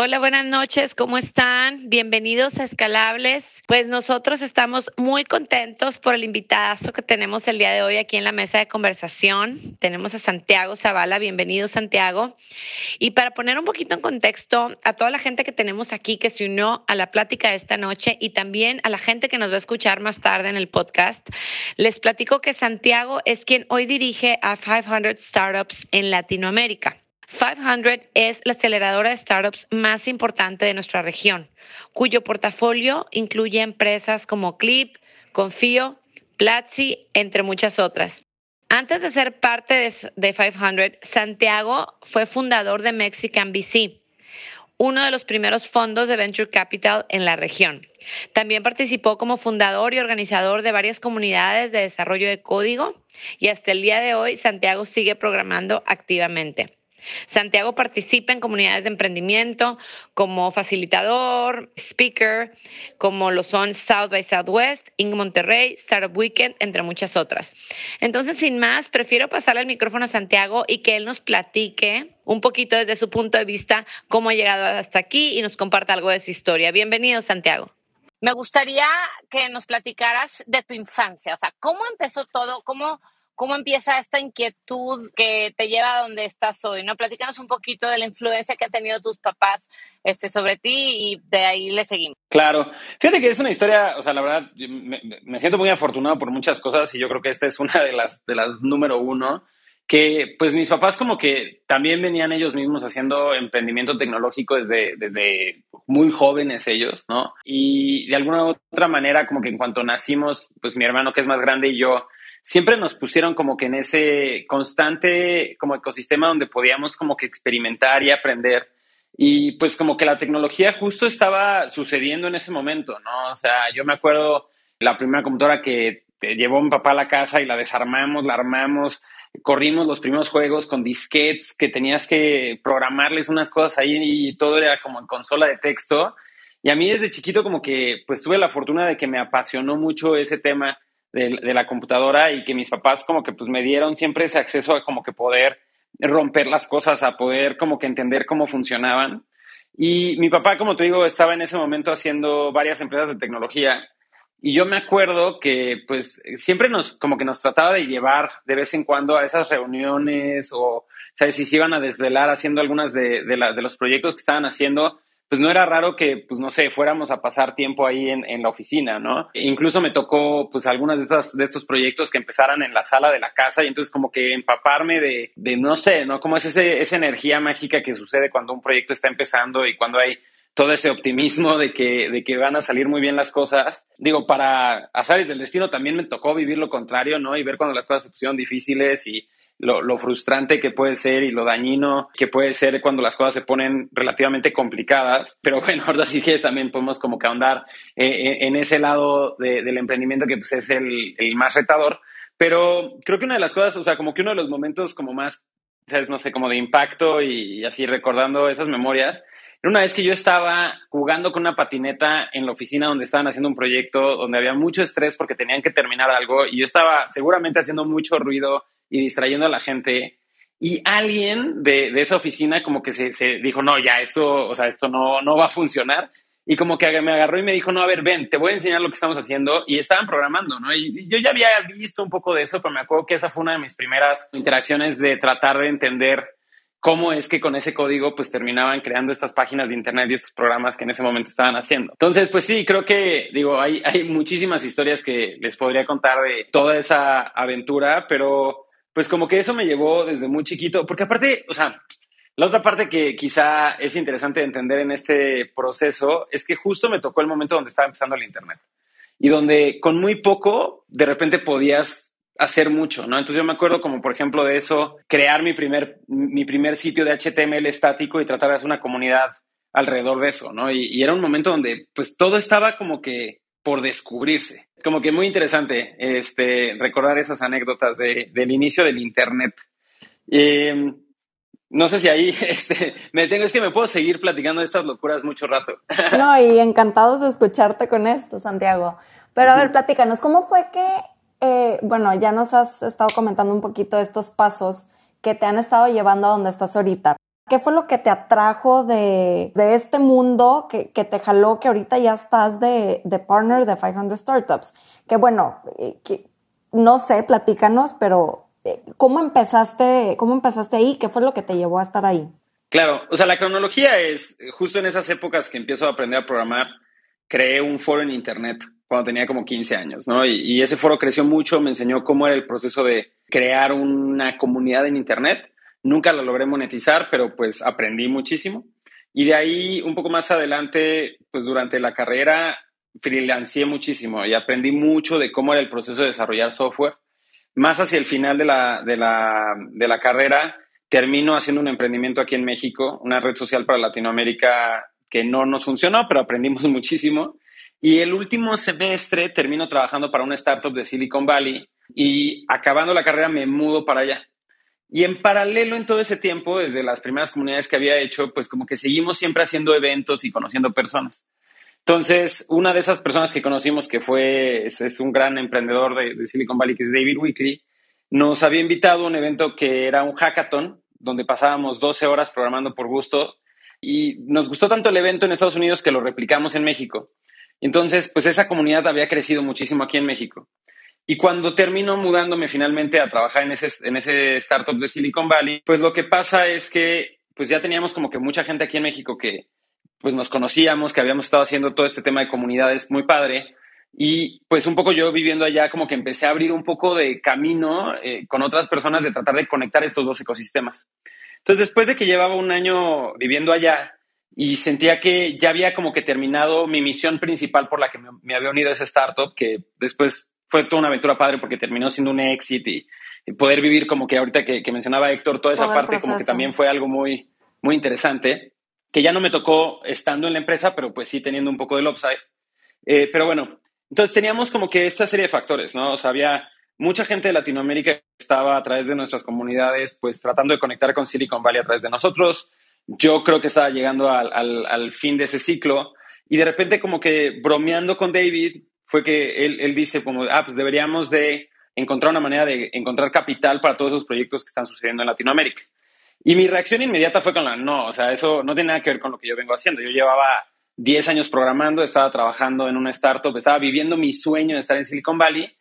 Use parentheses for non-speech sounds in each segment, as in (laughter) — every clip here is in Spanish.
Hola, buenas noches, ¿cómo están? Bienvenidos a Escalables. Pues nosotros estamos muy contentos por el invitazo que tenemos el día de hoy aquí en la mesa de conversación. Tenemos a Santiago Zavala, bienvenido Santiago. Y para poner un poquito en contexto a toda la gente que tenemos aquí que se unió a la plática de esta noche y también a la gente que nos va a escuchar más tarde en el podcast, les platico que Santiago es quien hoy dirige a 500 Startups en Latinoamérica. 500 es la aceleradora de startups más importante de nuestra región, cuyo portafolio incluye empresas como Clip, Confío, Platzi, entre muchas otras. Antes de ser parte de, de 500, Santiago fue fundador de Mexican VC, uno de los primeros fondos de venture capital en la región. También participó como fundador y organizador de varias comunidades de desarrollo de código y hasta el día de hoy Santiago sigue programando activamente. Santiago participa en comunidades de emprendimiento como facilitador, speaker, como lo son South by Southwest, Inc. Monterrey, Startup Weekend, entre muchas otras. Entonces, sin más, prefiero pasarle el micrófono a Santiago y que él nos platique un poquito desde su punto de vista cómo ha llegado hasta aquí y nos comparta algo de su historia. Bienvenido, Santiago. Me gustaría que nos platicaras de tu infancia, o sea, ¿cómo empezó todo? ¿Cómo, cómo empieza esta inquietud que te lleva a donde estás hoy? ¿no? Platícanos un poquito de la influencia que han tenido tus papás este, sobre ti y de ahí le seguimos. Claro, fíjate que es una historia, o sea, la verdad, me, me siento muy afortunado por muchas cosas y yo creo que esta es una de las, de las número uno que pues mis papás como que también venían ellos mismos haciendo emprendimiento tecnológico desde, desde muy jóvenes ellos, ¿no? Y de alguna u otra manera como que en cuanto nacimos, pues mi hermano que es más grande y yo, siempre nos pusieron como que en ese constante como ecosistema donde podíamos como que experimentar y aprender. Y pues como que la tecnología justo estaba sucediendo en ese momento, ¿no? O sea, yo me acuerdo la primera computadora que llevó mi papá a la casa y la desarmamos, la armamos, corrimos los primeros juegos con disquetes que tenías que programarles unas cosas ahí y todo era como en consola de texto. Y a mí desde chiquito como que pues tuve la fortuna de que me apasionó mucho ese tema de, la computadora y que mis papás como que pues me dieron siempre ese acceso a como que poder romper las cosas, a poder como que entender cómo funcionaban. Y mi papá, como te digo, estaba en ese momento haciendo varias empresas de tecnología y yo me acuerdo que pues siempre nos como que nos trataba de llevar de vez en cuando a esas reuniones o, ¿sabes? Si se iban a desvelar haciendo algunas de, de, de los proyectos que estaban haciendo, pues no era raro que, pues no sé, fuéramos a pasar tiempo ahí en, en la oficina, ¿no? E incluso me tocó, pues, algunas de, estas, de estos proyectos que empezaran en la sala de la casa y entonces como que empaparme de, de no sé, ¿no? Como es ese, esa energía mágica que sucede cuando un proyecto está empezando y cuando hay todo ese optimismo de que, de que van a salir muy bien las cosas. Digo, para azares del destino también me tocó vivir lo contrario, ¿no? Y ver cuando las cosas se pusieron difíciles y lo, lo, frustrante que puede ser y lo dañino que puede ser cuando las cosas se ponen relativamente complicadas. Pero (laughs) bueno, ahora sí que también podemos como que ahondar eh, en ese lado de, del emprendimiento que pues es el, el, más retador. Pero creo que una de las cosas, o sea, como que uno de los momentos como más, ¿sabes? No sé, como de impacto y, y así recordando esas memorias, una vez que yo estaba jugando con una patineta en la oficina donde estaban haciendo un proyecto, donde había mucho estrés porque tenían que terminar algo y yo estaba seguramente haciendo mucho ruido y distrayendo a la gente. Y alguien de, de esa oficina como que se, se, dijo, no, ya, esto, o sea, esto no, no va a funcionar. Y como que me agarró y me dijo, no, a ver, ven, te voy a enseñar lo que estamos haciendo. Y estaban programando, ¿no? Y yo ya había visto un poco de eso, pero me acuerdo que esa fue una de mis primeras interacciones de tratar de entender cómo es que con ese código pues terminaban creando estas páginas de internet y estos programas que en ese momento estaban haciendo. Entonces, pues sí, creo que, digo, hay, hay muchísimas historias que les podría contar de toda esa aventura, pero pues como que eso me llevó desde muy chiquito, porque aparte, o sea, La otra parte que quizá es interesante de entender en este proceso es que justo me tocó el momento donde estaba empezando el Internet y donde con muy poco de repente podías hacer mucho, ¿no? Entonces yo me acuerdo como por ejemplo de eso, crear mi primer, mi primer sitio de HTML estático y tratar de hacer una comunidad alrededor de eso, ¿no? Y, era un momento donde pues todo estaba como que por descubrirse. Como que muy interesante este, recordar esas anécdotas de, del inicio del Internet. Eh, no sé si ahí (laughs) este, me tengo, es que me puedo seguir platicando de estas locuras mucho rato. (laughs) No, y encantados de escucharte con esto, Santiago. Pero a ver, platícanos, ¿cómo fue que eh, bueno, ya nos has estado comentando un poquito estos pasos que te han estado llevando a donde estás ahorita. ¿Qué fue lo que te atrajo de, este mundo que, te jaló que ahorita ya estás de, partner de 500 Startups? Que bueno, eh, no sé, platícanos, pero eh, ¿cómo empezaste, ¿cómo empezaste ahí? ¿Qué fue lo que te llevó a estar ahí? Claro, o sea, la cronología es justo en esas épocas que empiezo a aprender a programar, creé un foro en Internet cuando tenía como 15 años, ¿no? Y, ese foro creció mucho, me enseñó cómo era el proceso de crear una comunidad en Internet. Nunca la logré monetizar, pero pues aprendí muchísimo. Y de ahí, un poco más adelante, pues durante la carrera, freelanceé muchísimo y aprendí mucho de cómo era el proceso de desarrollar software. Más hacia el final de la, de la, de la carrera, termino haciendo un emprendimiento aquí en México, una red social para Latinoamérica que no nos funcionó, pero aprendimos (laughs) muchísimo. Y el último semestre termino trabajando para una startup de Silicon Valley y acabando la carrera me mudo para allá. Y en paralelo en todo ese tiempo, desde las primeras comunidades que había hecho, pues como que seguimos siempre haciendo eventos y conociendo personas. Entonces, una de esas personas que conocimos, que fue, es, un gran emprendedor de, Silicon Valley, que es David Weekly, nos había invitado a un evento que era un hackathon, donde pasábamos 12 horas programando por gusto. Y nos gustó tanto el evento en Estados Unidos que lo replicamos en México. Entonces, pues esa comunidad había crecido muchísimo aquí en México. Y cuando termino mudándome finalmente a trabajar en ese, en ese startup de Silicon Valley, pues lo que pasa es que pues ya teníamos como que mucha gente aquí en México que pues nos conocíamos, que habíamos estado haciendo todo este tema de comunidades muy padre. Y pues un poco yo viviendo allá como que empecé a abrir un poco de camino eh, con otras personas de tratar de conectar estos dos ecosistemas. Entonces después de que llevaba un año viviendo allá, y sentía que ya había como que terminado mi misión principal por la que me, había unido a esa startup, que después fue toda una aventura padre porque terminó siendo un éxito y, poder vivir como que ahorita que, mencionaba Héctor, toda esa parte como que también fue algo muy, muy interesante, que ya no me tocó estando en la empresa, pero pues sí teniendo un poco del upside. Eh, pero bueno, entonces teníamos como que esta serie de factores, ¿no? O sea, había mucha gente de Latinoamérica que estaba a través de nuestras comunidades, pues tratando de conectar con Silicon Valley a través de nosotros yo creo que estaba llegando al, fin de ese ciclo y de repente como que bromeando con David fue que él, dice como, ah, pues deberíamos de encontrar una manera de encontrar capital para todos esos proyectos que están sucediendo en Latinoamérica. Y mi reacción inmediata fue con la, no, o sea, eso no tiene nada que ver con lo que yo vengo haciendo. Yo llevaba 10 años programando, estaba trabajando en una startup, estaba viviendo mi sueño de estar en Silicon Valley,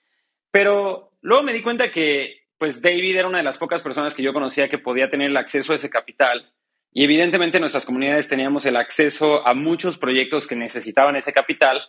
pero luego me di cuenta que pues David era una de las pocas personas que yo conocía que podía tener el acceso a ese capital y evidentemente nuestras comunidades teníamos el acceso a muchos proyectos que necesitaban ese capital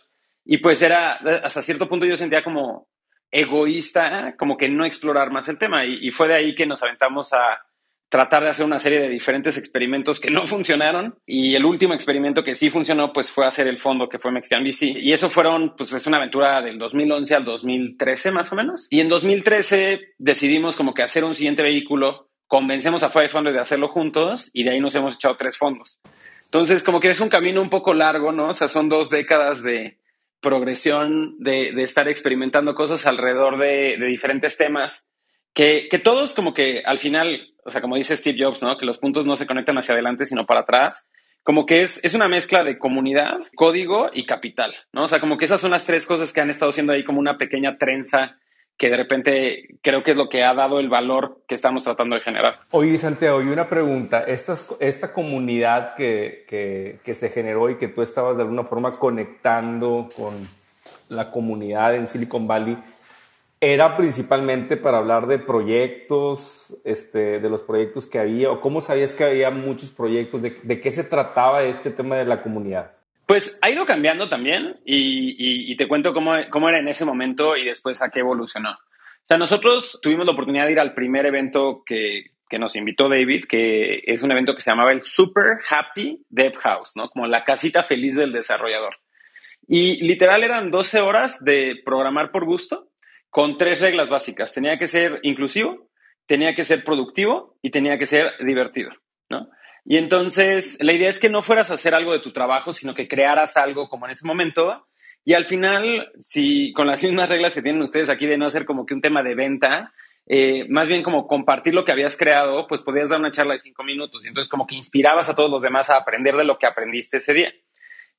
y pues era, hasta cierto punto yo sentía como egoísta, como que no explorar más el tema y, fue de ahí que nos aventamos a tratar de hacer una serie de diferentes experimentos que no funcionaron y el último experimento que sí funcionó pues fue hacer el fondo que fue Mexican VC y eso fueron pues es una aventura del 2011 al 2013 más o menos y en 2013 decidimos como que hacer un siguiente vehículo convencemos a Five Funded de hacerlo juntos y de ahí nos hemos echado tres fondos. Entonces, como que es un camino un poco largo, ¿no? O sea, son dos décadas de progresión, de, estar experimentando cosas alrededor de, diferentes temas, que, que, todos como que al final, o sea, como dice Steve Jobs, ¿no? Que los puntos no se conectan hacia adelante, sino para atrás. Como que es, es una mezcla de comunidad, código y capital, ¿no? O sea, como que esas son las tres cosas que han estado siendo ahí como una pequeña trenza que de repente creo que es lo que ha dado el valor que estamos tratando de generar. Oye, Santiago, y una pregunta, esta, esta comunidad que, que, se generó y que tú estabas de alguna forma conectando con la comunidad en Silicon Valley, ¿era principalmente para hablar de proyectos, este, de los proyectos que había, o cómo sabías que había muchos proyectos, de, de qué se trataba este tema de la comunidad? Pues ha ido cambiando también y, te cuento cómo, cómo, era en ese momento y después a qué evolucionó. O sea, nosotros tuvimos la oportunidad de ir al primer evento que, que nos invitó David, que es un evento que se llamaba el Super Happy Dev House, ¿no? Como la casita feliz del desarrollador. Y literal eran 12 horas de programar por gusto con tres reglas básicas. Tenía que ser inclusivo, tenía que ser productivo y tenía que ser divertido, ¿no? Y entonces la idea es que no fueras a hacer algo de tu trabajo, sino que crearas algo como en ese momento. Y al final, si con las (laughs) mismas reglas que tienen ustedes aquí de no hacer como que un tema de venta, eh, más bien como compartir lo que habías creado, pues podías dar una charla de cinco minutos. Y entonces como que inspirabas a todos los demás a aprender de lo que aprendiste ese día.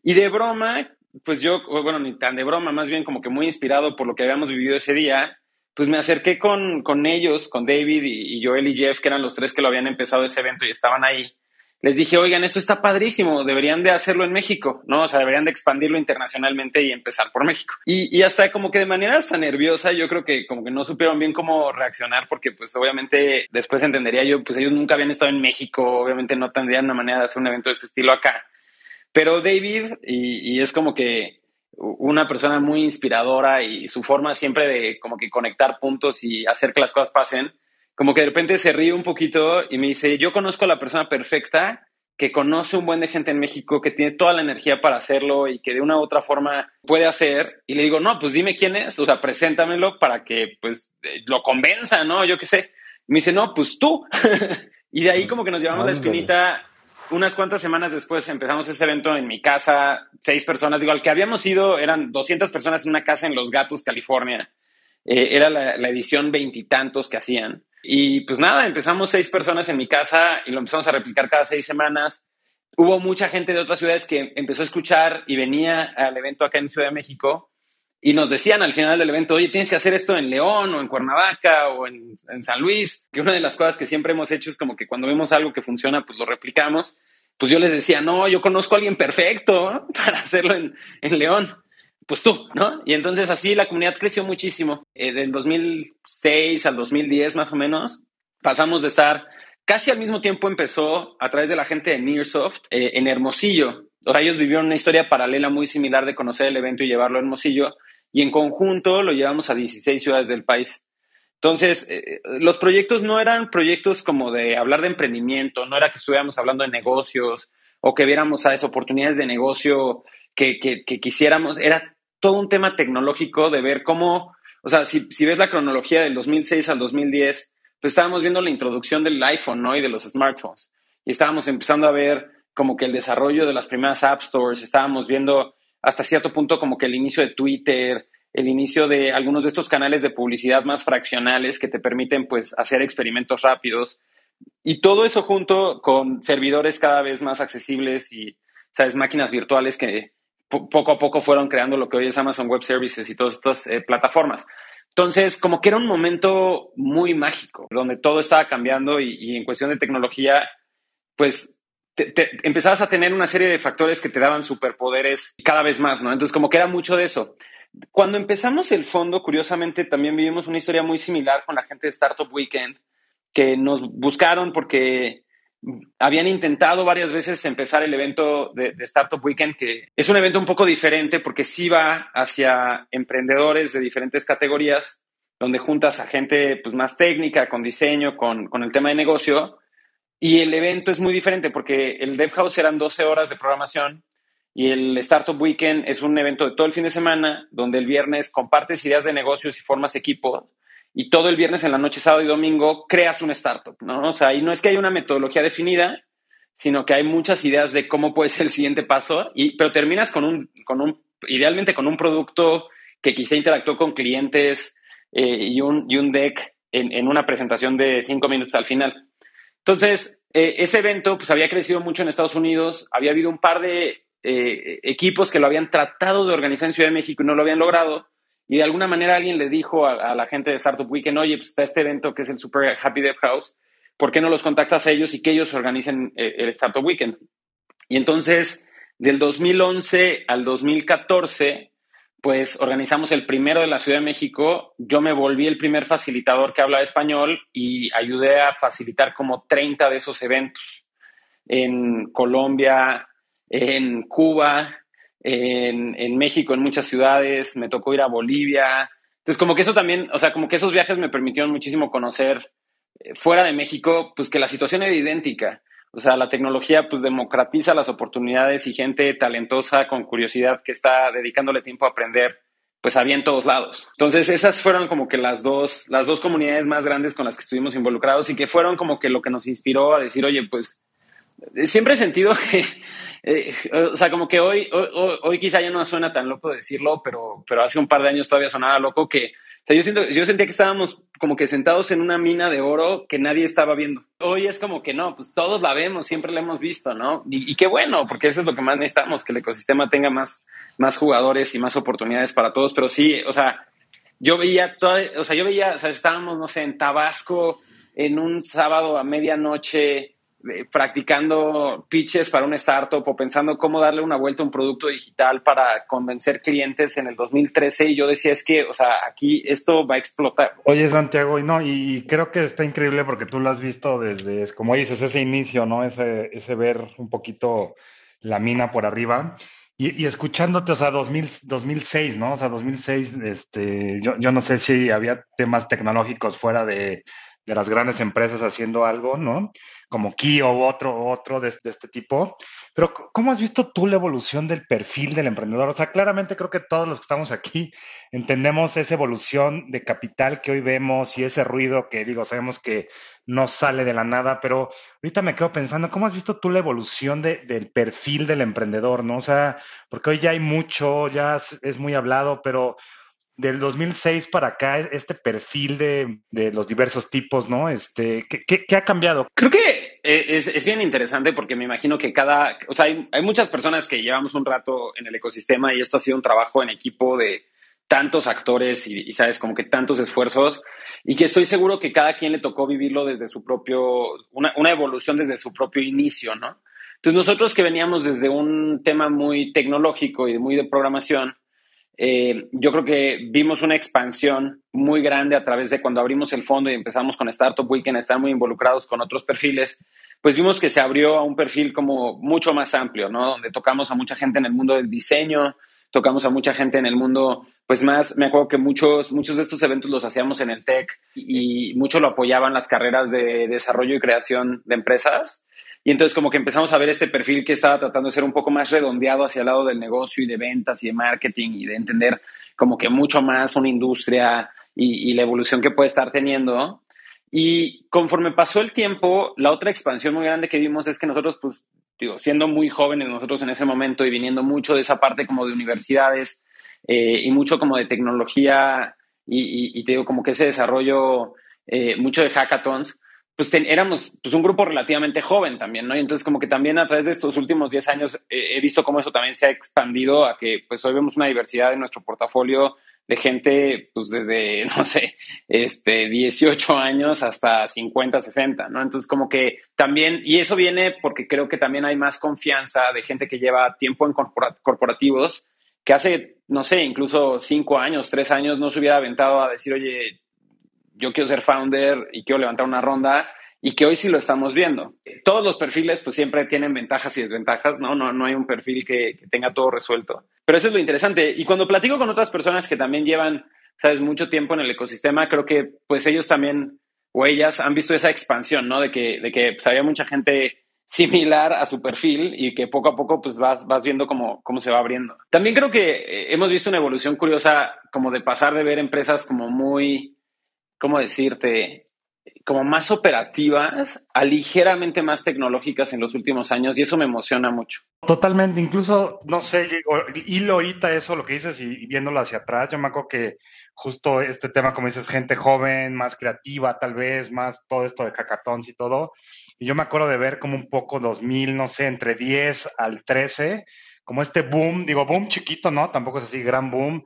Y de broma, pues yo, bueno, ni tan de broma, más bien como que muy inspirado por lo que habíamos vivido ese día, pues me acerqué con, con ellos, con David y, y, Joel y Jeff, que eran los tres que lo habían empezado ese evento y estaban ahí. Les dije, oigan, esto está padrísimo, deberían de hacerlo en México, ¿no? O sea, deberían de expandirlo internacionalmente y empezar por México. Y, y hasta como que de manera hasta nerviosa, yo creo que como que no supieron bien cómo reaccionar, porque pues obviamente después entendería yo, pues ellos nunca habían estado en México, obviamente no tendrían una manera de hacer un evento de este estilo acá. Pero David, y, y, es como que una persona muy inspiradora y su forma siempre de como que conectar puntos y hacer que las cosas pasen, como que de repente se ríe un poquito y me dice, yo conozco a la persona perfecta que conoce un buen de gente en México, que tiene toda la energía para hacerlo y que de una u otra forma puede hacer. Y le digo, no, pues dime quién es, o sea, preséntamelo para que pues lo convenza, ¿no? Yo qué sé. Y me dice, no, pues tú. (laughs) y de ahí como que nos llevamos la espinita unas cuantas semanas después empezamos ese evento en mi casa, seis personas, digo, al que habíamos ido eran 200 personas en una casa en Los Gatos, California. Eh, era la, la edición veintitantos que hacían. Y pues nada, empezamos seis personas en mi casa y lo empezamos a replicar cada seis semanas. Hubo mucha gente de otras ciudades que empezó a escuchar y venía al evento acá en Ciudad de México y nos decían al final del evento, oye, tienes que hacer esto en León o en Cuernavaca o en, San Luis, que una de las cosas que siempre hemos hecho es como que cuando vemos algo que funciona, pues lo replicamos. Pues yo les decía, no, yo conozco a alguien perfecto para hacerlo en León. Pues tú, ¿no? Y entonces así la comunidad creció muchísimo. Eh, del 2006 al 2010 más o menos, pasamos de estar casi al mismo tiempo empezó a través de la gente de Nearsoft eh, en Hermosillo. O sea, ellos vivieron una historia paralela muy similar de conocer el evento y llevarlo a Hermosillo y en conjunto lo llevamos a 16 ciudades del país. Entonces, eh, los proyectos no eran proyectos como de hablar de emprendimiento, no era que estuviéramos hablando de negocios o que viéramos a esas oportunidades de negocio que, que, que, quisiéramos, era todo un tema tecnológico de ver cómo, o sea, si, si ves la cronología del 2006 al 2010, pues estábamos viendo la introducción del iPhone ¿no? y de los smartphones. Y estábamos empezando a ver como que el desarrollo de las primeras App Stores, estábamos viendo hasta cierto punto como que el inicio de Twitter, el inicio de algunos de estos canales de publicidad más fraccionales que te permiten pues hacer experimentos rápidos. Y todo eso junto con servidores cada vez más accesibles y sabes máquinas virtuales que poco a poco fueron creando lo que hoy es Amazon Web Services y todas estas eh, plataformas. Entonces, como que era un momento muy mágico, donde todo estaba cambiando y, en cuestión de tecnología, pues te, empezabas a tener una serie de factores que te daban superpoderes cada vez más, ¿no? Entonces, como que era mucho de eso. Cuando empezamos el fondo, curiosamente, también vivimos una historia muy similar con la gente de Startup Weekend, que nos buscaron porque habían intentado varias veces empezar el evento de, Startup Weekend, que es un evento un poco diferente porque sí va hacia emprendedores de diferentes categorías, donde juntas a gente pues, más técnica, con diseño, con, con el tema de negocio. Y el evento es muy diferente porque el Dev House eran 12 horas de programación y el Startup Weekend es un evento de todo el fin de semana, donde el viernes compartes ideas de negocios y formas equipos y todo el viernes en la noche, sábado y domingo, creas un startup, ¿no? O sea, y no es que haya una metodología definida, sino que hay muchas ideas de cómo puede ser el siguiente paso, y, pero terminas con un, con un, idealmente con un producto que quizá interactuó con clientes eh, y, un, y un deck en, en, una presentación de cinco minutos al final. Entonces, eh, ese evento pues había crecido mucho en Estados Unidos, había habido un par de eh, equipos que lo habían tratado de organizar en Ciudad de México y no lo habían logrado, y de alguna manera alguien le dijo a, la gente de Startup Weekend, oye, pues está este evento que es el Super Happy Dev House, ¿por qué no los contactas a ellos y que ellos organicen eh, el Startup Weekend? Y entonces, del 2011 al 2014, pues organizamos el primero de la Ciudad de México. Yo me volví el primer facilitador que hablaba español y ayudé a facilitar como 30 de esos eventos en Colombia, en Cuba, en, México, en muchas ciudades, me tocó ir a Bolivia. Entonces, como que eso también, o sea, como que esos viajes me permitieron muchísimo conocer fuera de México, pues que la situación era idéntica. O sea, la tecnología pues democratiza las oportunidades y gente talentosa con curiosidad que está dedicándole tiempo a aprender, pues había en todos lados. Entonces, esas fueron como que las dos, las dos comunidades más grandes con las que estuvimos involucrados y que fueron como que lo que nos inspiró a decir, oye, pues siempre he sentido que, eh, o sea, como que hoy, hoy, hoy, quizá ya no suena tan loco decirlo, pero, pero hace un par de años todavía sonaba loco que yo, siento, yo sentía que estábamos como que sentados en una mina de oro que nadie estaba viendo. Hoy es como que no, pues todos la vemos, siempre la hemos visto, ¿no? Y, qué bueno, porque eso es lo que más necesitamos, que el ecosistema tenga más, más jugadores y más oportunidades para todos. Pero sí, o sea, yo veía, toda, o sea, yo veía, o sea, estábamos, no sé, en Tabasco en un sábado a medianoche practicando pitches para un startup o pensando cómo darle una vuelta a un producto digital para convencer clientes en el 2013 y yo decía es que, o sea, aquí esto va a explotar. Oye, Santiago, y no, y creo que está increíble porque tú lo has visto desde, como dices, ese inicio, ¿no? Ese, ese ver un poquito la mina por arriba. Y, escuchándote, o sea, 2000, 2006, ¿no? O sea, 2006, este, yo, yo no sé si había temas tecnológicos fuera de, de las grandes empresas haciendo algo, ¿no? Como Kio u otro, otro de, este tipo. Pero, ¿cómo has visto tú la evolución del perfil del emprendedor? O sea, claramente creo que todos los que estamos aquí entendemos esa evolución de capital que hoy vemos y ese ruido que, digo, sabemos que no sale de la nada, pero ahorita me quedo pensando, ¿cómo has visto tú la evolución del perfil del emprendedor, no? O sea, porque hoy ya hay mucho, ya es muy hablado, pero del 2006 para acá, este perfil de, los diversos tipos, ¿no? Este, ¿qué, ha cambiado? Creo que eh, es, bien interesante porque me imagino que cada, o sea, hay, muchas personas que llevamos un rato en el ecosistema y esto ha sido un trabajo en equipo de tantos actores y, sabes, como que tantos esfuerzos y que estoy seguro que cada quien le tocó vivirlo desde su propio, una, una evolución desde su propio inicio, ¿no? Entonces nosotros que veníamos desde un tema muy tecnológico y muy de programación, eh, yo creo que vimos una expansión muy grande a través de cuando abrimos el fondo y empezamos con Startup Weekend a estar muy involucrados con otros perfiles, pues vimos que se abrió a un perfil como mucho más amplio, ¿no? Donde tocamos a mucha gente en el mundo del diseño, tocamos a mucha gente en el mundo, pues más, me acuerdo que muchos, muchos de estos eventos los hacíamos en el tech y mucho lo apoyaban las carreras de desarrollo y creación de empresas. Y entonces como que empezamos a ver este perfil que estaba tratando de ser un poco más redondeado hacia el lado del negocio y de ventas y de marketing y de entender como que mucho más una industria y, la evolución que puede estar teniendo. Y conforme pasó el tiempo, la otra expansión muy grande que vimos es que nosotros, pues, digo, siendo muy jóvenes nosotros en ese momento y viniendo mucho de esa parte como de universidades eh, y mucho como de tecnología y, te digo, como que ese desarrollo, eh, mucho de hackathons, pues éramos pues, un grupo relativamente joven también, ¿no? Y entonces como que también a través de estos últimos 10 años eh, he visto cómo eso también se ha expandido a que pues hoy vemos una diversidad en nuestro portafolio de gente pues desde, (laughs) no sé, este, 18 años hasta 50, 60, ¿no? Entonces como que también, y eso viene porque creo que también hay más confianza de gente que lleva tiempo en corporativos, que hace, no sé, incluso 5 años, 3 años no se hubiera aventado a decir, oye, yo quiero ser founder y quiero levantar una ronda y que hoy sí lo estamos viendo. Todos los perfiles pues siempre tienen ventajas y desventajas, ¿no? No, no hay un perfil que, tenga todo resuelto. Pero eso es lo interesante. Y cuando platico con otras personas que también llevan, sabes, mucho tiempo en el ecosistema, creo que pues ellos también o ellas han visto esa expansión, ¿no? De que, de que pues, había mucha gente similar a su perfil y que poco a poco pues vas, vas viendo cómo, cómo se va abriendo. También creo que eh, hemos visto una evolución curiosa como de pasar de ver empresas como muy ¿cómo decirte? como más operativas a ligeramente más tecnológicas en los últimos años y eso me emociona mucho. Totalmente, incluso, no sé, hilo ahorita eso, lo que dices y, viéndolo hacia atrás, yo me acuerdo que justo este tema, como dices, gente joven, más creativa tal vez, más todo esto de hackathons y todo, y yo me acuerdo de ver como un poco 2000, no sé, entre 10 al 13, como este boom, digo, boom chiquito, ¿no? Tampoco es así, gran boom,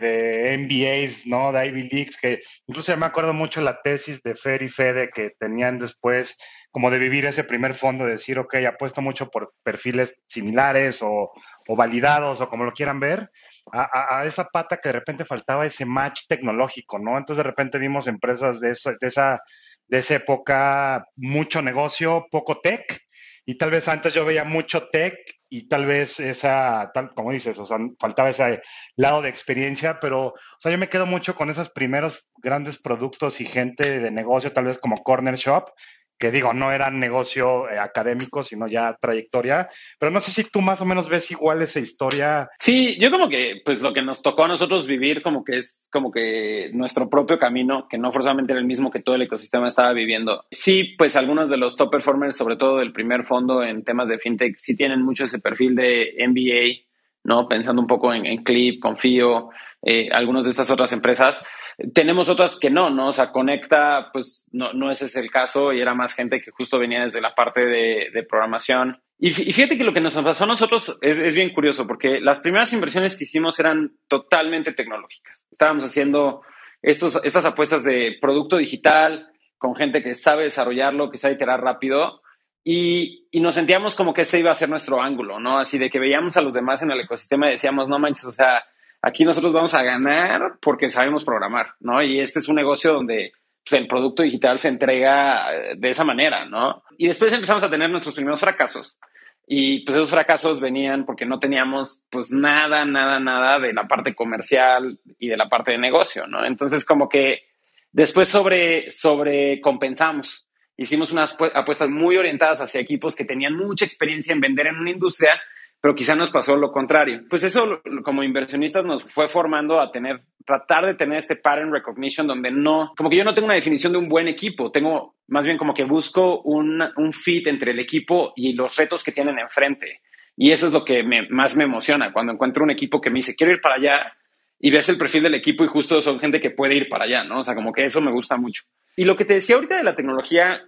de MBAs, ¿no? De Ivy Leagues, que incluso me acuerdo mucho la tesis de Fer y Fede que tenían después, como de vivir ese primer fondo, de decir, ok, apuesto mucho por perfiles similares o, validados o como lo quieran ver, a, esa pata que de repente faltaba ese match tecnológico, ¿no? Entonces de repente vimos empresas de esa, de esa, de esa época, mucho negocio, poco tech, y tal vez antes yo veía mucho tech y tal vez esa, tal, como dices, o sea, faltaba ese lado de experiencia, pero, o sea, yo me quedo mucho con esos primeros grandes productos y gente de negocio, tal vez como Corner Shop, que digo, no era negocio eh, académico, sino ya trayectoria, pero no sé si tú más o menos ves igual esa historia. Sí, yo como que, pues lo que nos tocó a nosotros vivir como que es como que nuestro propio camino, que no forzosamente era el mismo que todo el ecosistema estaba viviendo. Sí, pues algunos de los top performers, sobre todo del primer fondo en temas de fintech, sí tienen mucho ese perfil de MBA, ¿no? Pensando un poco en, Clip, Confío, eh, algunas de estas otras empresas. Tenemos otras que no, ¿no? O sea, Conecta, pues no, no ese es el caso y era más gente que justo venía desde la parte de, programación. Y, fíjate que lo que nos pasó a nosotros es, es, bien curioso porque las primeras inversiones que hicimos eran totalmente tecnológicas. Estábamos haciendo estos, estas apuestas de producto digital con gente que sabe desarrollarlo, que sabe iterar rápido. Y, y, nos sentíamos como que ese iba a ser nuestro ángulo, ¿no? Así de que veíamos a los demás en el ecosistema y decíamos, no manches, o sea, Aquí nosotros vamos a ganar porque sabemos programar, ¿no? Y este es un negocio donde pues, el producto digital se entrega eh, de esa manera, ¿no? Y después empezamos a tener nuestros primeros fracasos. Y pues esos fracasos venían porque no teníamos pues nada, nada, nada de la parte comercial y de la parte de negocio, ¿no? Entonces como que después sobre, sobre compensamos. Hicimos unas apuestas muy orientadas hacia equipos que tenían mucha experiencia en vender en una industria, pero quizá nos pasó lo contrario. Pues eso como inversionistas nos fue formando a tener, tratar de tener este pattern recognition donde no, como que yo no tengo una definición de un buen equipo, tengo más bien como que busco un, un fit entre el equipo y los retos que tienen enfrente. Y eso es lo que más me emociona, cuando encuentro un equipo que me dice, quiero ir para allá, y ves el perfil del equipo y justo son gente que puede ir para allá, ¿no? O sea, como que eso me gusta mucho. Y lo que te decía ahorita de la tecnología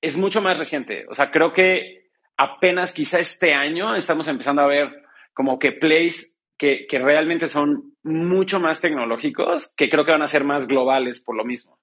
es mucho más reciente. O sea, creo que apenas quizá este año estamos empezando a ver como que plays que, que, realmente son mucho más tecnológicos, que creo que van a ser más globales por lo mismo.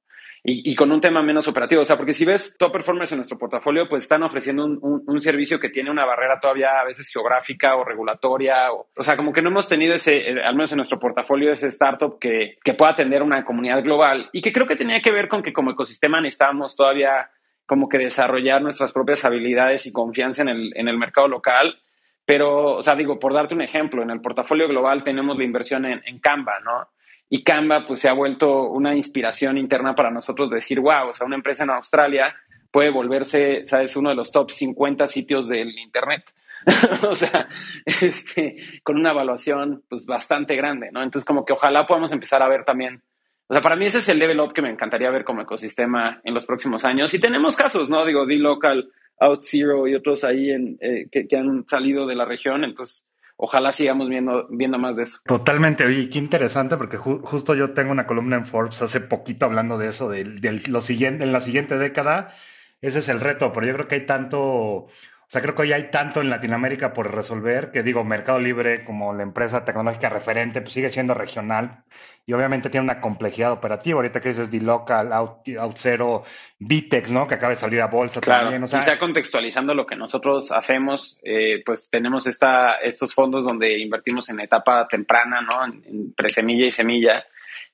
Y, y, con un tema menos operativo. O sea, porque si ves top performers en nuestro portafolio, pues están ofreciendo un, un, servicio que tiene una barrera todavía a veces geográfica o regulatoria. O, o sea, como que no hemos tenido ese, eh, al menos en nuestro portafolio, ese startup que, que pueda atender una comunidad global y que creo que tenía que ver con que como ecosistema necesitábamos todavía como que desarrollar nuestras propias habilidades y confianza en el, en el mercado local. Pero, o sea, digo, por darte un ejemplo, en el portafolio global tenemos la inversión en, en Canva, ¿no? Y Canva, pues, se ha vuelto una inspiración interna para nosotros decir, wow, o sea, una empresa en Australia puede volverse, ¿sabes?, uno de los top 50 sitios del Internet. (laughs) o sea, este, con una evaluación, pues, bastante grande, ¿no? Entonces, como que ojalá podamos empezar a ver también o sea, para mí ese es el level up que me encantaría ver como ecosistema en los próximos años. Y tenemos casos, ¿no? Digo, D-Local, OutZero y otros ahí en, eh, que, han salido de la región. Entonces, ojalá sigamos viendo, viendo más de eso. Totalmente, oye, qué interesante, porque justo yo tengo una columna en Forbes hace poquito hablando de eso, de, de, lo siguiente, en la siguiente década. Ese es el reto, pero yo creo que hay tanto o sea, creo que hoy hay tanto en Latinoamérica por resolver que digo, Mercado Libre como la empresa tecnológica referente, pues sigue siendo regional y obviamente tiene una complejidad operativa. Ahorita que dices D-Local, OutZero, Vitex, ¿no? Que acaba de salir a bolsa también. O sea, contextualizando lo que nosotros hacemos, eh, pues tenemos esta, estos fondos donde invertimos en etapa temprana, ¿no? En, en presemilla y semilla.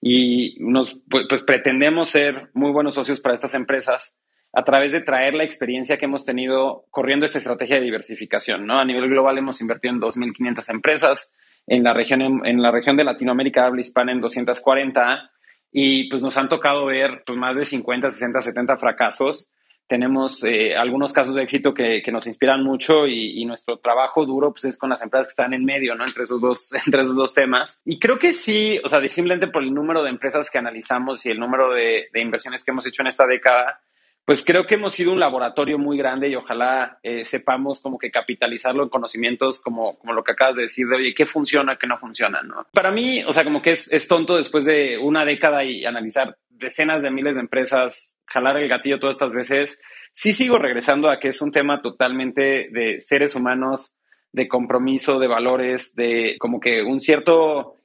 Y nos, pues, pues pretendemos ser muy buenos socios para estas empresas a través de traer la experiencia que hemos tenido corriendo esta estrategia de diversificación. ¿no? A nivel global hemos invertido en 2.500 empresas, en la, región, en, la región de Latinoamérica habla hispana en 240 y pues nos han tocado ver pues, más de 50, 60, 70 fracasos. Tenemos eh, algunos casos de éxito que, que nos inspiran mucho y, nuestro trabajo duro pues, es con las empresas que están en medio, ¿no? Entre esos, dos, (laughs) entre esos dos temas. Y creo que sí, o sea, simplemente por el número de empresas que analizamos y el número de inversiones que hemos hecho en esta década, pues creo que hemos sido un laboratorio muy grande y ojalá eh, sepamos como que capitalizarlo en conocimientos como, como lo que acabas de decir de, oye, ¿qué funciona, qué no funciona? ¿no? Para mí, o sea, como que es, es tonto después de una década y analizar decenas de miles de empresas, jalar el gatillo todas estas veces, sí sigo regresando a que es un tema totalmente de seres humanos, de compromiso, de valores, de como que un cierto,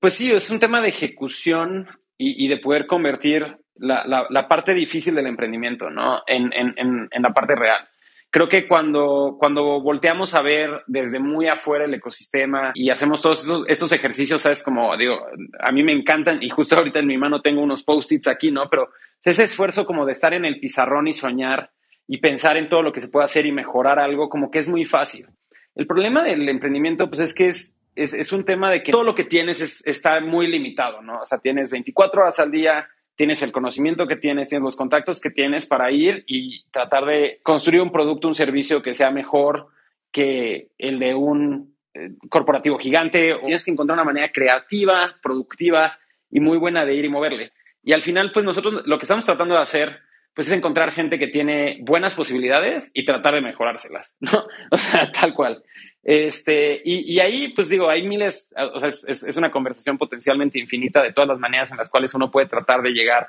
pues sí, es un tema de ejecución y, y de poder convertir la, la, parte difícil del emprendimiento, ¿no? En, en, en, la parte real. Creo que cuando, cuando volteamos a ver desde muy afuera el ecosistema y hacemos todos esos, esos ejercicios, ¿sabes? Como digo, a mí me encantan y justo ahorita en mi mano tengo unos post-its aquí, ¿no? Pero ese esfuerzo como de estar en el pizarrón y soñar y pensar en todo lo que se puede hacer y mejorar algo, como que es muy fácil. El problema del emprendimiento, pues es que es, es, un tema de que todo lo que tienes está muy limitado, ¿no? O sea, tienes 24 horas al día, tienes el conocimiento que tienes, tienes los contactos que tienes para ir y tratar de construir un producto, un servicio que sea mejor que el de un eh, corporativo gigante. Tienes que encontrar una manera creativa, productiva y muy buena de ir y moverle. Y al final, pues nosotros lo que estamos tratando de hacer, pues es encontrar gente que tiene buenas posibilidades y tratar de mejorárselas, (laughs) ¿no? O sea, tal cual. Este, y, ahí, pues digo, hay miles, o sea, es, una conversación potencialmente infinita de todas las maneras en las cuales uno puede tratar de llegar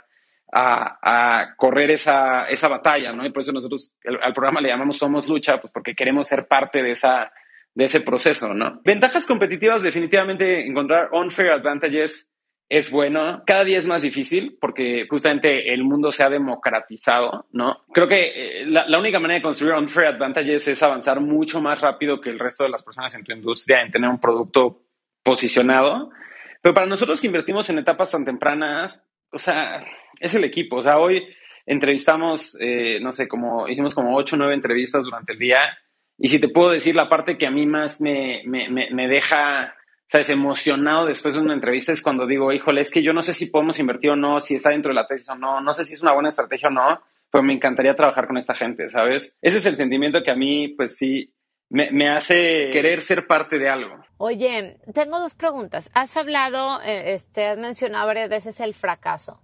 a, correr esa, esa, batalla, ¿no? Y por eso nosotros al programa le llamamos Somos Lucha, pues porque queremos ser parte de, esa, de ese proceso, ¿no? Ventajas competitivas, definitivamente encontrar unfair advantages es bueno. Cada día es más difícil porque justamente el mundo se ha democratizado, ¿no? Creo que eh, la, única manera de construir unfair advantages es avanzar mucho más rápido que el resto de las personas en tu industria en tener un producto posicionado. Pero para nosotros que invertimos en etapas tan tempranas, o sea, es el equipo. O sea, hoy entrevistamos, eh, no sé, como hicimos como ocho o nueve entrevistas durante el día. Y si te puedo decir, la parte que a mí más me, me, me deja ¿sabes? Emocionado después de una entrevista es cuando digo, híjole, es que yo no sé si podemos invertir o no, si está dentro de la tesis o no, no sé si es una buena estrategia o no, pero me encantaría trabajar con esta gente, ¿sabes? Ese es el sentimiento que a mí, pues sí, me, hace querer ser parte de algo. Oye, tengo dos preguntas. Has hablado, eh, este, has mencionado varias veces el fracaso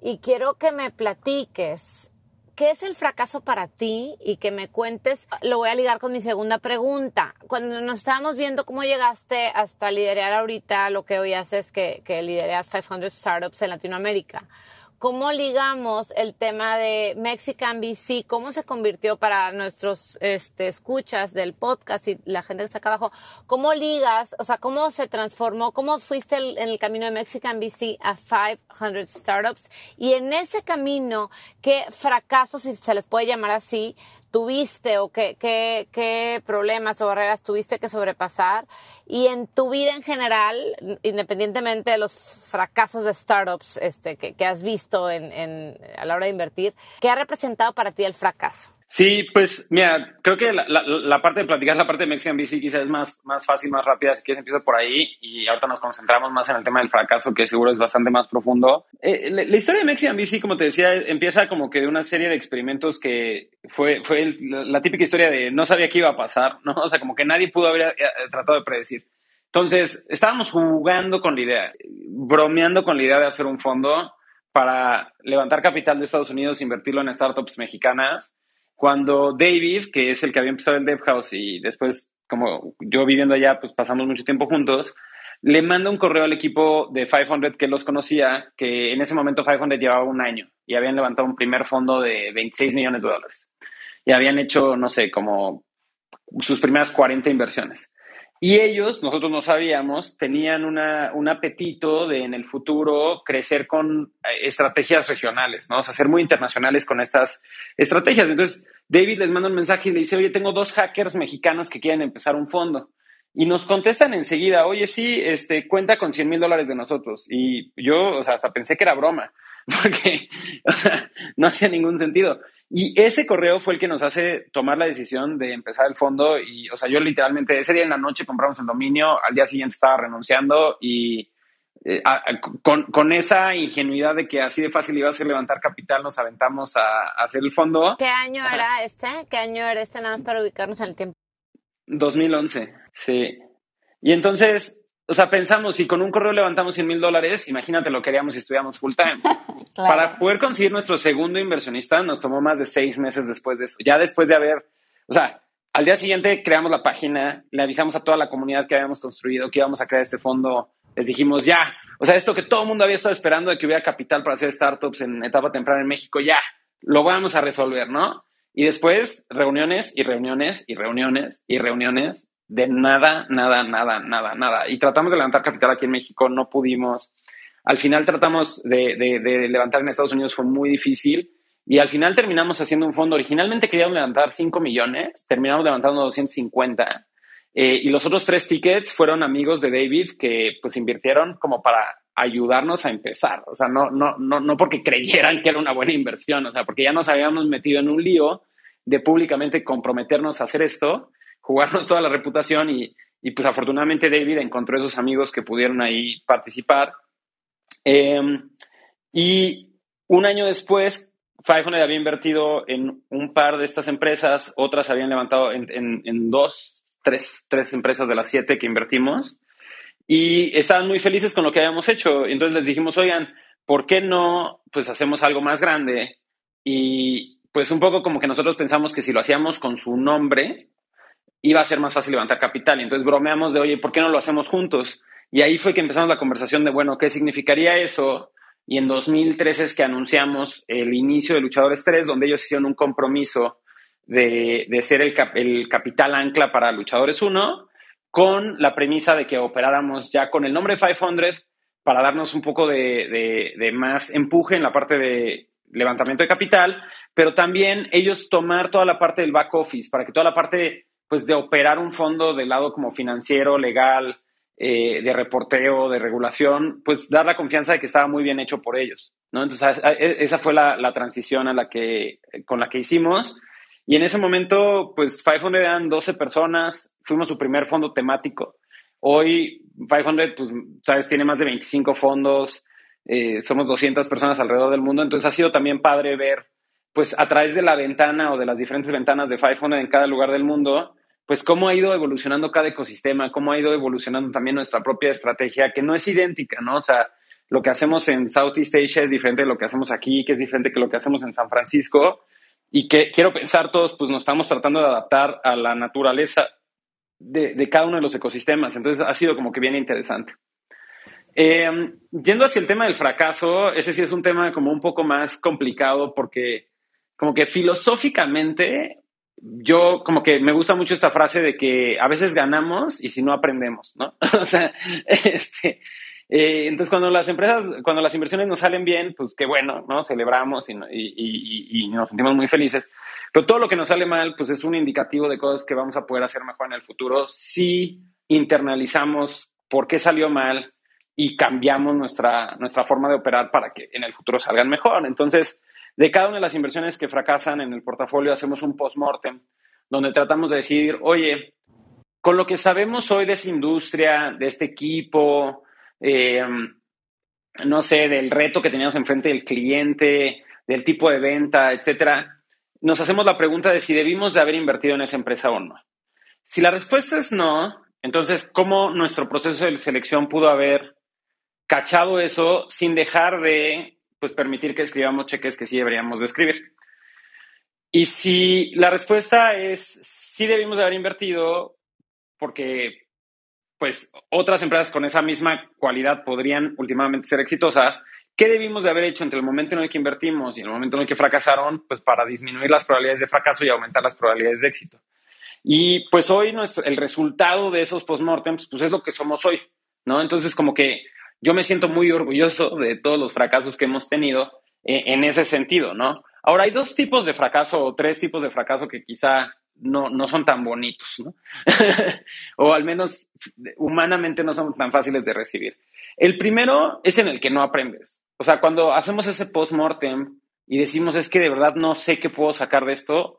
y quiero que me platiques ¿qué es el fracaso para ti? Y que me cuentes, lo voy a ligar con mi segunda pregunta. Cuando nos estábamos viendo cómo llegaste hasta liderar ahorita, lo que hoy haces que, que lideras 500 startups en Latinoamérica. ¿Cómo ligamos el tema de Mexican VC? ¿Cómo se convirtió para nuestros este, escuchas del podcast y la gente que está acá abajo? ¿Cómo ligas? O sea, ¿cómo se transformó? ¿Cómo fuiste en el camino de Mexican VC a 500 Startups? Y en ese camino, ¿qué fracasos, si se les puede llamar así, tuviste o qué, qué, qué, problemas o barreras tuviste que sobrepasar y en tu vida en general, independientemente de los fracasos de startups este, que, que has visto en, en, a la hora de invertir, ¿qué ha representado para ti el fracaso? Sí, pues mira, creo que la, la, parte de platicar, la parte de Mexican VC quizás es más, más fácil, más rápida, así que empiezo por ahí y ahorita nos concentramos más en el tema del fracaso, que seguro es bastante más profundo. Eh, la, historia de Mexican VC, como te decía, empieza como que de una serie de experimentos que fue, fue la típica historia de no sabía qué iba a pasar, ¿no? O sea, como que nadie pudo haber eh, tratado de predecir. Entonces, estábamos jugando con la idea, bromeando con la idea de hacer un fondo para levantar capital de Estados Unidos, invertirlo en startups mexicanas cuando David, que es el que había empezado el Dev House y después, como yo viviendo allá, pues pasamos mucho tiempo juntos, le manda un correo al equipo de 500 que los conocía, que en ese momento 500 llevaba un año y habían levantado un primer fondo de 26 millones de dólares. Y habían hecho, no sé, como sus primeras 40 inversiones. Y ellos, nosotros no sabíamos, tenían una, un apetito de en el futuro crecer con eh, estrategias regionales, ¿no? O sea, ser muy internacionales con estas estrategias. Entonces, David les manda un mensaje y le dice, oye, tengo dos hackers mexicanos que quieren empezar un fondo. Y nos contestan enseguida, oye, sí, este, cuenta con 100 mil dólares de nosotros. Y yo, o sea, hasta pensé que era broma, (laughs) porque no hacía ningún sentido. Y ese correo fue el que nos hace tomar la decisión de empezar el fondo. Y, o sea, yo literalmente ese día en la noche compramos el dominio, al día siguiente estaba renunciando y eh, con, con, esa ingenuidad de que así de fácil iba a ser levantar capital, nos aventamos a, hacer el fondo. ¿Qué año era este? ¿Qué año era este? Nada más para ubicarnos en el tiempo. 2011, sí. Y entonces o sea, pensamos, si con un correo levantamos 100 mil dólares, imagínate lo que haríamos si estuviéramos full time. (laughs) Para poder conseguir nuestro segundo inversionista nos tomó más de seis meses después de eso. Ya después de haber, o sea, al día siguiente creamos la página, le avisamos a toda la comunidad que habíamos construido que íbamos a crear este fondo. Les dijimos, ya, o sea, esto que todo el mundo había estado esperando de que hubiera capital para hacer startups en etapa temprana en México, ya, lo vamos a resolver, ¿no? Y después, reuniones y reuniones y reuniones y reuniones de nada, nada, nada, nada, nada. Y tratamos de levantar capital aquí en México, no pudimos. Al final tratamos de, levantar en Estados Unidos, fue muy difícil. Y al final terminamos haciendo un fondo. Originalmente queríamos levantar 5 millones, terminamos levantando 250. Eh, y los otros tres tickets fueron amigos de David que pues invirtieron como para ayudarnos a empezar. O sea, no, no, no, no porque creyeran que era una buena inversión, o sea, porque ya nos habíamos metido en un lío de públicamente comprometernos a hacer esto, jugarnos toda la reputación y, y pues afortunadamente David encontró esos amigos que pudieron ahí participar. Em, y un año después, 500 había invertido en un par de estas empresas, otras habían levantado en, en, dos, tres, tres empresas de las siete que invertimos y estaban muy felices con lo que habíamos hecho. Entonces les dijimos, oigan, ¿por qué no pues hacemos algo más grande? Y pues un poco como que nosotros pensamos que si lo hacíamos con su nombre, iba a ser más fácil levantar capital. Y entonces bromeamos de, oye, ¿por qué no lo hacemos juntos? Y ahí fue que empezamos la conversación de, bueno, ¿qué significaría eso? Y en 2013 es que anunciamos el inicio de Luchadores 3, donde ellos hicieron un compromiso de, de ser el, el, capital ancla para Luchadores 1, con la premisa de que operáramos ya con el nombre 500 para darnos un poco de, de, de más empuje en la parte de levantamiento de capital, pero también ellos tomar toda la parte del back office, para que toda la parte pues de operar un fondo del lado como financiero, legal, eh, de reporteo, de regulación, pues dar la confianza de que estaba muy bien hecho por ellos, ¿no? Entonces, e, esa fue la, la, transición a la que, con la que hicimos. Y en ese momento, pues 500 eran 12 personas, fuimos su primer fondo temático. Hoy 500, pues, sabes, tiene más de 25 fondos, eh, somos 200 personas alrededor del mundo, entonces ha sido también padre ver, pues a través de la ventana o de las diferentes ventanas de 500 en cada lugar del mundo, pues cómo ha ido evolucionando cada ecosistema, cómo ha ido evolucionando también nuestra propia estrategia, que no es idéntica, ¿no? O sea, lo que hacemos en Southeast Asia es diferente de lo que hacemos aquí, que es diferente que lo que hacemos en San Francisco, y que quiero pensar todos, pues nos estamos tratando de adaptar a la naturaleza de, cada uno de los ecosistemas. Entonces ha sido como que bien interesante. Eh, yendo hacia el tema del fracaso, ese sí es un tema como un poco más complicado porque como que filosóficamente yo como que me gusta mucho esta frase de que a veces ganamos y si no aprendemos, ¿no? (laughs) o sea, este, eh, entonces cuando las empresas, cuando las inversiones nos salen bien, pues qué bueno, ¿no? Celebramos y, y, y, nos sentimos muy felices. Pero todo lo que nos sale mal, pues es un indicativo de cosas que vamos a poder hacer mejor en el futuro si internalizamos por qué salió mal y cambiamos nuestra, nuestra forma de operar para que en el futuro salgan mejor. Entonces, de cada una de las inversiones que fracasan en el portafolio hacemos un post-mortem donde tratamos de decir, oye, con lo que sabemos hoy de esa industria, de este equipo, eh, no sé, del reto que teníamos enfrente del cliente, del tipo de venta, etcétera, nos hacemos la pregunta de si debimos de haber invertido en esa empresa o no. Si la respuesta es no, entonces, ¿cómo nuestro proceso de selección pudo haber cachado eso sin dejar de pues permitir que escribamos cheques que sí deberíamos de escribir. Y si la respuesta es sí debimos de haber invertido porque pues otras empresas con esa misma cualidad podrían últimamente ser exitosas, ¿qué debimos de haber hecho entre el momento en el que invertimos y el momento en el que fracasaron? Pues para disminuir las probabilidades de fracaso y aumentar las probabilidades de éxito. Y pues hoy nuestro, el resultado de esos postmortems, pues es lo que somos hoy, ¿no? Entonces como que yo me siento muy orgulloso de todos los fracasos que hemos tenido eh, en ese sentido, ¿no? Ahora, hay dos tipos de fracaso o tres tipos de fracaso que quizá no, no son tan bonitos, ¿no? (laughs) o al menos humanamente no son tan fáciles de recibir. El primero es en el que no aprendes. O sea, cuando hacemos ese post-mortem y decimos es que de verdad no sé qué puedo sacar de esto,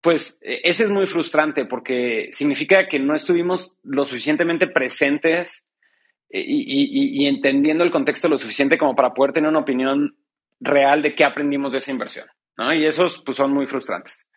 pues e, ese es muy frustrante porque significa que no estuvimos lo suficientemente presentes y, entendiendo el contexto lo suficiente como para poder tener una opinión real de qué aprendimos de esa inversión. ¿no? Y esos pues, son muy frustrantes.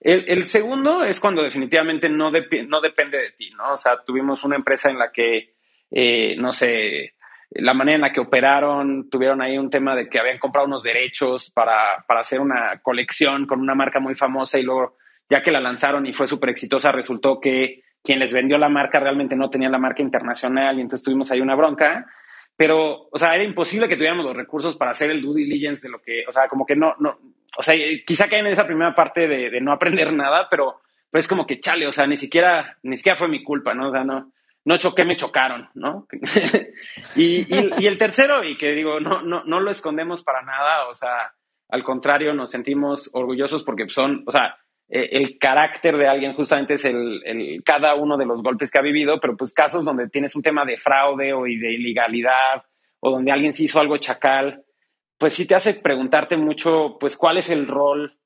El, segundo es cuando definitivamente no, no depende de ti, ¿no? O sea, tuvimos una empresa en la que, eh, no sé, la manera en la que operaron, tuvieron ahí un tema de que habían comprado unos derechos para, para hacer una colección con una marca muy famosa y luego, ya que la lanzaron y fue súper exitosa, resultó que quien les vendió la marca realmente no tenía la marca internacional y entonces tuvimos ahí una bronca. Pero, o sea, era imposible que tuviéramos los recursos para hacer el due diligence de lo que, o sea, como que no, no, o sea, quizá caen en esa primera parte de, de no aprender (laughs) nada, pero, pues es como que chale, o sea, ni siquiera, ni siquiera fue mi culpa, ¿no? O sea, no, no choqué, me chocaron, ¿no? (laughs) y, y, y, el tercero, y que digo, no, no, no lo escondemos para nada, o sea, al contrario, nos sentimos orgullosos porque son, o sea, eh, el carácter de alguien justamente es el, cada uno de los golpes que ha vivido, pero pues casos donde tienes un tema de fraude o de ilegalidad o donde alguien se hizo algo chacal, pues sí te hace preguntarte mucho, pues cuál es el rol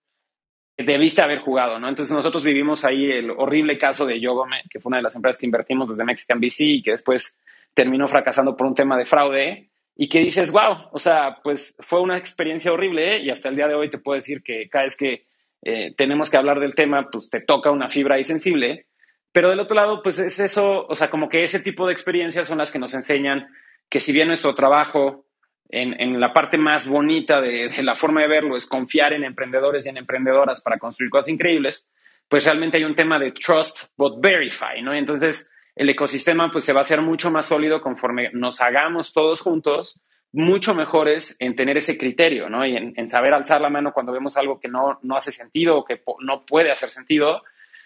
debiste haber jugado, ¿no? Entonces nosotros vivimos ahí el horrible caso de Yogome, que fue una de las empresas que invertimos desde Mexican BC y que después terminó fracasando por un tema de fraude y que dices, wow, o sea, pues fue una experiencia horrible ¿eh? y hasta el día de hoy te puedo decir que cada vez que eh, tenemos que hablar del tema, pues te toca una fibra ahí sensible. Pero del otro lado, pues es eso, o sea, como que ese tipo de experiencias son las que nos enseñan que si bien nuestro trabajo en, la parte más bonita de, la forma de verlo es confiar en emprendedores y en emprendedoras para construir cosas increíbles, pues realmente hay un tema de trust but verify, ¿no? Entonces, el ecosistema pues se va a hacer mucho más sólido conforme nos hagamos todos juntos mucho mejores en tener ese criterio, ¿no? Y en, saber alzar la mano cuando vemos algo que no, no hace sentido o que no puede hacer sentido.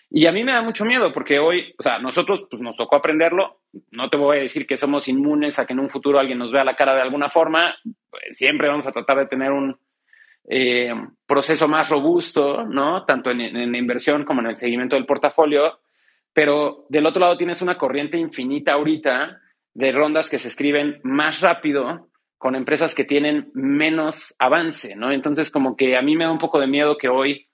Y a mí me da mucho miedo porque hoy, o sea, nosotros pues nos tocó aprenderlo. No te voy a decir que somos inmunes a que en un futuro alguien nos vea la cara de alguna forma. Pues, siempre vamos a tratar de tener un eh, proceso más robusto, ¿no? Tanto en, en inversión como en el seguimiento del portafolio. Pero del otro lado tienes una corriente infinita ahorita de rondas que se escriben más rápido con empresas que tienen menos avance, ¿no? Entonces, como que a mí me da un poco de miedo que hoy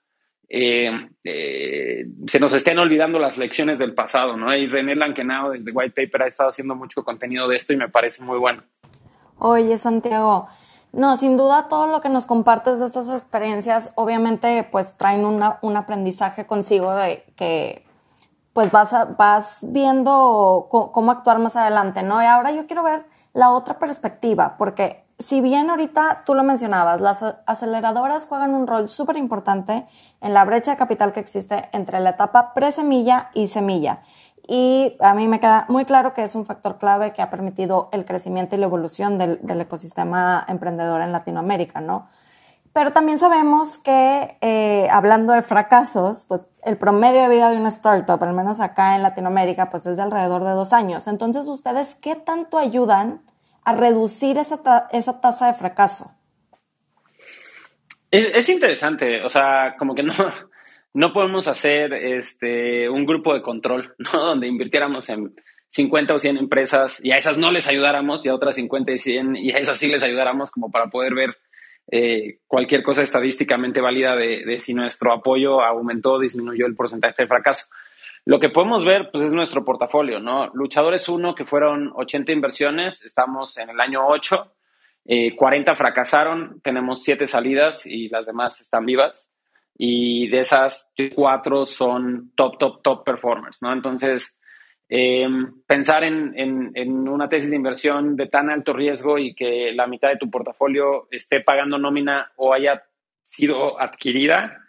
eh, eh, se nos estén olvidando las lecciones del pasado, ¿no? Y René Lankenau desde White Paper ha estado haciendo mucho contenido de esto y me parece muy bueno. Oye, Santiago, no, sin duda todo lo que nos compartes de estas experiencias, obviamente, pues traen un aprendizaje consigo de que pues vas, vas viendo cómo actuar más adelante, ¿no? Y ahora yo quiero ver la otra perspectiva, porque si bien ahorita tú lo mencionabas, las aceleradoras juegan un rol súper importante en la brecha de capital que existe entre la etapa pre-semilla y semilla. Y a mí me queda muy claro que es un factor clave que ha permitido el crecimiento y la evolución del, del ecosistema emprendedor en Latinoamérica, ¿no? Pero también sabemos que, eh, hablando de fracasos, pues el promedio de vida de una startup, al menos acá en Latinoamérica, pues es de alrededor de dos años. Entonces, ¿ustedes qué tanto ayudan a reducir esa, esa tasa de fracaso? Es, interesante, o sea, como que no, (laughs) no podemos hacer este, un grupo de control, (laughs) ¿no? Donde invirtiéramos en 50 o 100 empresas y a esas no les ayudáramos y a otras 50 y 100 y a esas sí les ayudáramos como para poder ver eh, cualquier cosa estadísticamente válida de, si nuestro apoyo aumentó o disminuyó el porcentaje de fracaso. Lo que podemos ver pues, es nuestro portafolio, ¿no? Luchadores 1, que fueron 80 inversiones, estamos en el año 8, 40 eh, fracasaron, tenemos 7 salidas y las demás están vivas. Y de esas, 4 son top, top, top performers, ¿no? Entonces, eh, pensar en, en, una tesis de inversión de tan alto riesgo y que la mitad de tu portafolio esté pagando nómina o haya sido adquirida,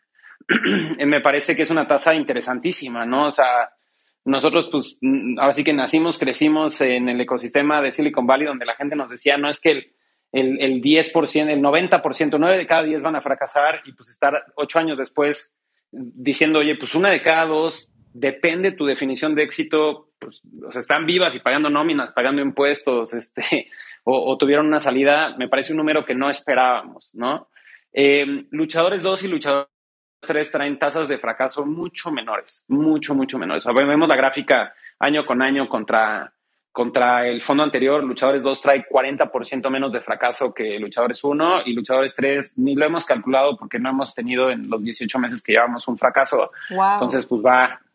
(clears throat) me parece que es una tasa interesantísima, ¿no? O sea, nosotros, pues, ahora sí que nacimos, crecimos en el ecosistema de Silicon Valley, donde la gente nos decía, no es que el, el, el 10%, el 90%, 9 de cada 10 van a fracasar y pues estar 8 años después diciendo, oye, pues una de cada dos depende tu definición de éxito, pues, están vivas y pagando nóminas, pagando impuestos, este, (laughs) o, tuvieron una salida, me parece un número que no esperábamos, ¿no? Eh, luchadores 2 y luchadores 3 traen tasas de fracaso mucho menores, mucho, mucho menores. O vemos la gráfica año con año contra contra el fondo anterior, Luchadores 2 trae 40% menos de fracaso que Luchadores 1 y Luchadores 3 ni lo hemos calculado porque no hemos tenido en los 18 meses que llevamos un fracaso. Entonces, pues va (laughs)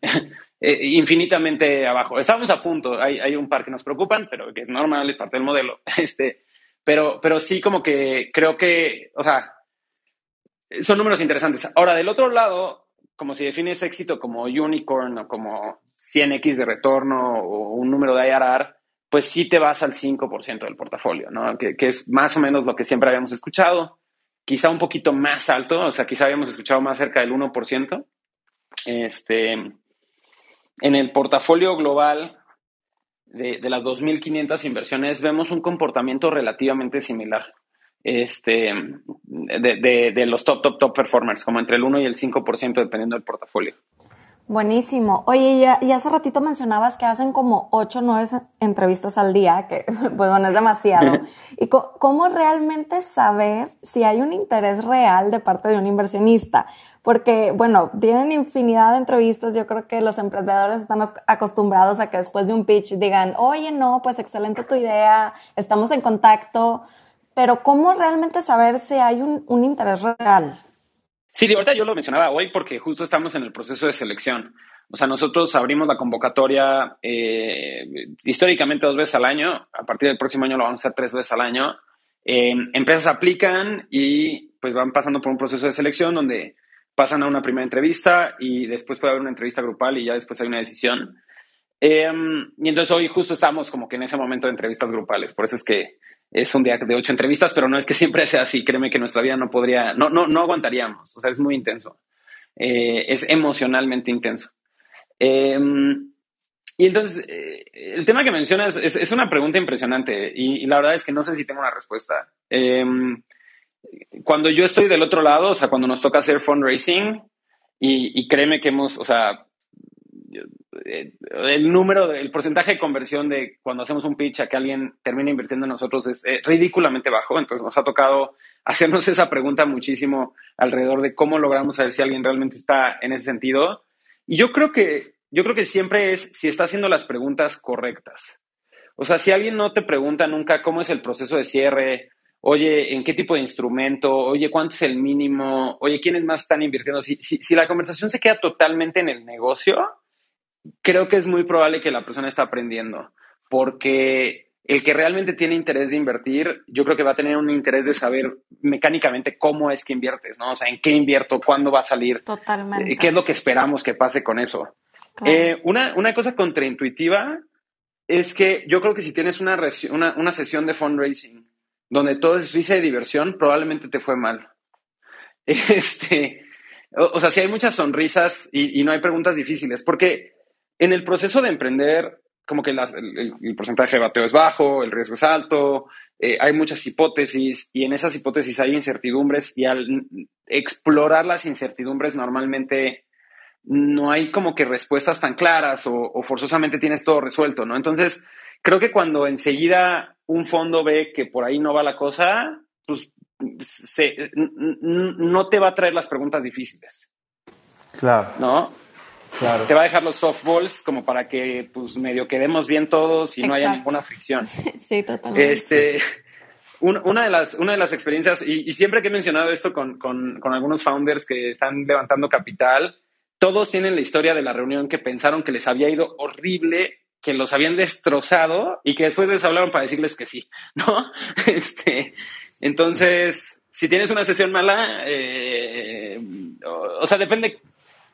eh, infinitamente abajo. Estamos a punto, hay, hay, un par que nos preocupan, pero que es normal, es parte del modelo. (laughs) Este, pero, pero sí como que creo que, o sea, son números interesantes. Ahora, del otro lado, como si defines éxito como unicorn o como 100x de retorno o un número de IRR, pues sí te vas al 5% del portafolio, ¿no? Que, es más o menos lo que siempre habíamos escuchado, quizá un poquito más alto, o sea, quizá habíamos escuchado más cerca del 1%. Este, en el portafolio global de, de las 2.500 inversiones vemos un comportamiento relativamente similar este, de, de, los top, top, top performers, como entre el 1 y el 5% dependiendo del portafolio. Buenísimo. Oye, ya, y hace ratito mencionabas que hacen como 8 o 9 entrevistas al día, que (laughs) pues bueno, es demasiado. (laughs) ¿Y cómo realmente saber si hay un interés real de parte de un inversionista? Porque, bueno, tienen infinidad de entrevistas. Yo creo que los emprendedores están acostumbrados a que después de un pitch digan, oye, no, pues excelente tu idea, estamos en contacto pero ¿cómo realmente saber si hay un, interés real? Sí, de ahorita yo lo mencionaba hoy porque justo estamos en el proceso de selección. O sea, nosotros abrimos la convocatoria eh, históricamente dos veces al año. A partir del próximo año lo vamos a hacer tres veces al año. Empresas aplican y pues van pasando por un proceso de selección donde pasan a una primera entrevista y después puede haber una entrevista grupal y ya después hay una decisión. Eh, y entonces hoy justo estamos como que en ese momento de entrevistas grupales. Por eso es que es un día de ocho entrevistas, pero no es que siempre sea así. Créeme que nuestra vida no podría, no, no, no aguantaríamos. O sea, es muy intenso. es emocionalmente intenso. Em, y entonces, eh, el tema que mencionas es, una pregunta impresionante y, la verdad es que no sé si tengo una respuesta. Em, cuando yo estoy del otro lado, o sea, cuando nos toca hacer fundraising, y, créeme que hemos, o sea, eh, el número, el porcentaje de conversión de cuando hacemos un pitch a que alguien termina invirtiendo en nosotros es eh, ridículamente bajo. Entonces nos ha tocado hacernos esa pregunta muchísimo alrededor de cómo logramos saber si alguien realmente está en ese sentido. Y yo creo que, yo creo que siempre es si está haciendo las preguntas correctas. O sea, si alguien no te pregunta nunca cómo es el proceso de cierre, oye, ¿en qué tipo de instrumento? Oye, ¿cuánto es el mínimo? Oye, ¿quiénes más están invirtiendo? Si, si, si la conversación se queda totalmente en el negocio, creo que es muy probable que la persona está aprendiendo, porque el que realmente tiene interés de invertir, yo creo que va a tener un interés de saber mecánicamente cómo es que inviertes, ¿no? O sea, en qué invierto, cuándo va a salir. Totalmente. Eh, ¿Qué es lo que esperamos que pase con eso? Eh, una, una, cosa contraintuitiva es que yo creo que si tienes una, una, una sesión de fundraising donde todo es risa y diversión, probablemente te fue mal. (laughs) Este, o, sea, si hay muchas sonrisas y, y no hay preguntas difíciles, porque en el proceso de emprender, como que el, porcentaje de bateo es bajo, el riesgo es alto, eh, hay muchas hipótesis y en esas hipótesis hay incertidumbres y al explorar las incertidumbres normalmente no hay como que respuestas tan claras o, forzosamente tienes todo resuelto, ¿no? Entonces, creo que cuando enseguida un fondo ve que por ahí no va la cosa, pues no te va a traer las preguntas difíciles. Claro. ¿No? Te va a dejar los softballs como para que pues medio quedemos bien todos y no haya ninguna fricción. (laughs) Sí, totalmente. Este, una, de las, una de las experiencias, y, siempre que he mencionado esto con, con, con, algunos founders que están levantando capital, todos tienen la historia de la reunión que pensaron que les había ido horrible, que los habían destrozado y que después les hablaron para decirles que sí, (laughs) ¿no? Este, entonces, si tienes una sesión mala, eh, o, o sea, depende